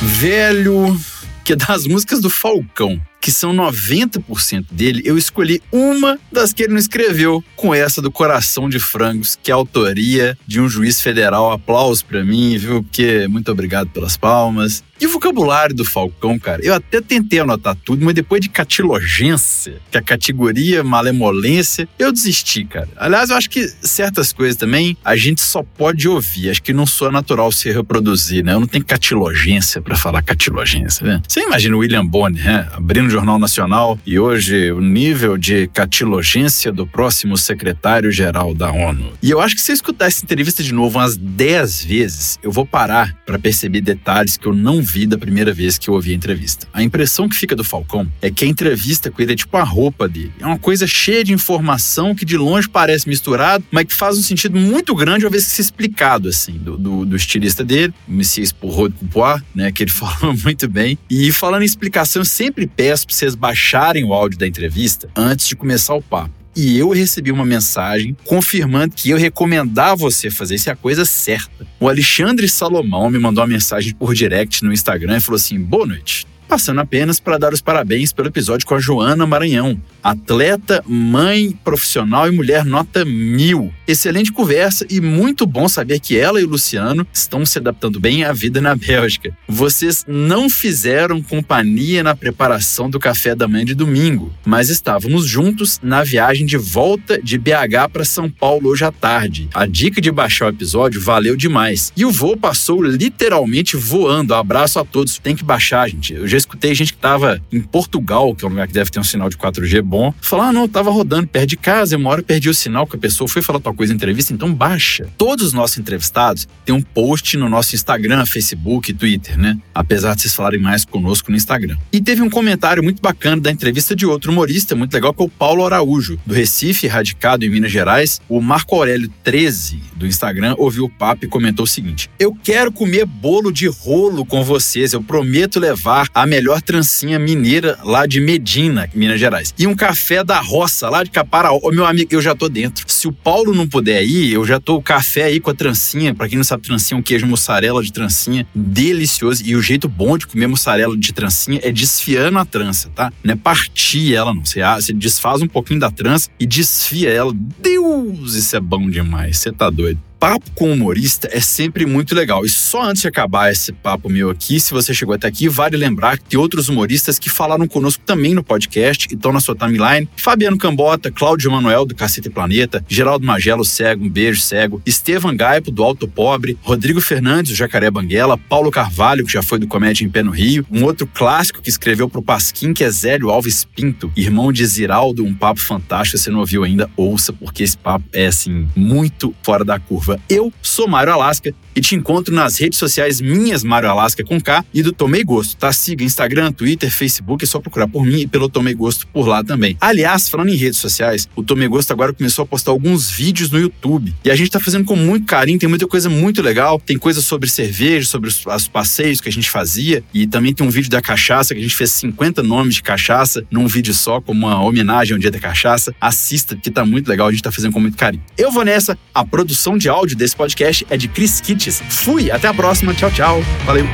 Velho, que das músicas do Falcão que são 90% dele, eu escolhi uma das que ele não escreveu, com essa do Coração de Frangos, que é autoria de um juiz federal. Aplausos para mim, viu? Porque muito obrigado pelas palmas. E o vocabulário do Falcão, cara, eu até tentei anotar tudo, mas depois de catilogência, que é a categoria malemolência, eu desisti, cara. Aliás, eu acho que certas coisas também a gente só pode ouvir. Acho que não sou natural se reproduzir, né? Eu não tenho catilogência para falar catilogência, né? Você imagina o William Bonner, né? Abrindo Jornal Nacional e hoje o nível de catilogência do próximo secretário-geral da ONU. E eu acho que se eu escutar essa entrevista de novo umas 10 vezes, eu vou parar para perceber detalhes que eu não vi da primeira vez que eu ouvi a entrevista. A impressão que fica do Falcão é que a entrevista com ele é tipo a roupa dele. É uma coisa cheia de informação que de longe parece misturado, mas que faz um sentido muito grande uma vez se explicado, assim, do, do, do estilista dele, o Messias Porro de Poupois, né, que ele falou muito bem. E falando em explicação, eu sempre peço para vocês baixarem o áudio da entrevista antes de começar o papo. E eu recebi uma mensagem confirmando que eu recomendar você fazer isso é a coisa certa. O Alexandre Salomão me mandou uma mensagem por direct no Instagram e falou assim: boa noite passando apenas para dar os parabéns pelo episódio com a Joana Maranhão, atleta, mãe, profissional e mulher nota mil. Excelente conversa e muito bom saber que ela e o Luciano estão se adaptando bem à vida na Bélgica. Vocês não fizeram companhia na preparação do café da manhã de domingo, mas estávamos juntos na viagem de volta de BH para São Paulo hoje à tarde. A dica de baixar o episódio valeu demais. E o voo passou literalmente voando. Abraço a todos. Tem que baixar, gente. Eu já escutei gente que tava em Portugal, que é um lugar que deve ter um sinal de 4G bom, falar: ah, não, tava rodando perto de casa, uma hora perdi o sinal que a pessoa foi falar tal coisa em entrevista, então baixa. Todos os nossos entrevistados têm um post no nosso Instagram, Facebook, Twitter, né? Apesar de vocês falarem mais conosco no Instagram. E teve um comentário muito bacana da entrevista de outro humorista muito legal, que é o Paulo Araújo, do Recife, radicado em Minas Gerais. O Marco Aurélio 13 do Instagram ouviu o papo e comentou o seguinte: Eu quero comer bolo de rolo com vocês. Eu prometo levar a melhor trancinha mineira lá de Medina, Minas Gerais. E um café da roça lá de Caparaó. Ô, meu amigo, eu já tô dentro. Se o Paulo não puder ir, eu já tô o café aí com a trancinha. Para quem não sabe, trancinha é um queijo mussarela de trancinha. Delicioso. E o jeito bom de comer mussarela de trancinha é desfiando a trança, tá? Não é partir ela, não. Você, ah, você desfaz um pouquinho da trança e desfia ela. Deus, isso é bom demais. Você tá doido papo com humorista é sempre muito legal. E só antes de acabar esse papo meu aqui, se você chegou até aqui, vale lembrar que tem outros humoristas que falaram conosco também no podcast e estão na sua timeline. Fabiano Cambota, Cláudio Manuel do Cacete Planeta, Geraldo Magelo, Cego, um beijo, Cego, Estevan Gaipo, do Alto Pobre, Rodrigo Fernandes, do Jacaré Banguela, Paulo Carvalho, que já foi do Comédia em Pé no Rio, um outro clássico que escreveu pro Pasquim, que é Zélio Alves Pinto, irmão de Ziraldo, um papo fantástico, se você não ouviu ainda, ouça, porque esse papo é, assim, muito fora da curva eu sou Mário Alasca e te encontro nas redes sociais minhas Mário Alasca com K e do Tomei Gosto, tá? Siga Instagram, Twitter, Facebook, é só procurar por mim e pelo Tomei Gosto por lá também. Aliás, falando em redes sociais, o Tomei Gosto agora começou a postar alguns vídeos no YouTube e a gente tá fazendo com muito carinho, tem muita coisa muito legal, tem coisa sobre cerveja, sobre os, os passeios que a gente fazia e também tem um vídeo da cachaça que a gente fez 50 nomes de cachaça num vídeo só, como uma homenagem ao Dia da Cachaça. Assista, que tá muito legal, a gente tá fazendo com muito carinho. Eu vou nessa, a produção de áudio desse podcast é de Chris Kitts. Fui, até a próxima, tchau, tchau, valeu.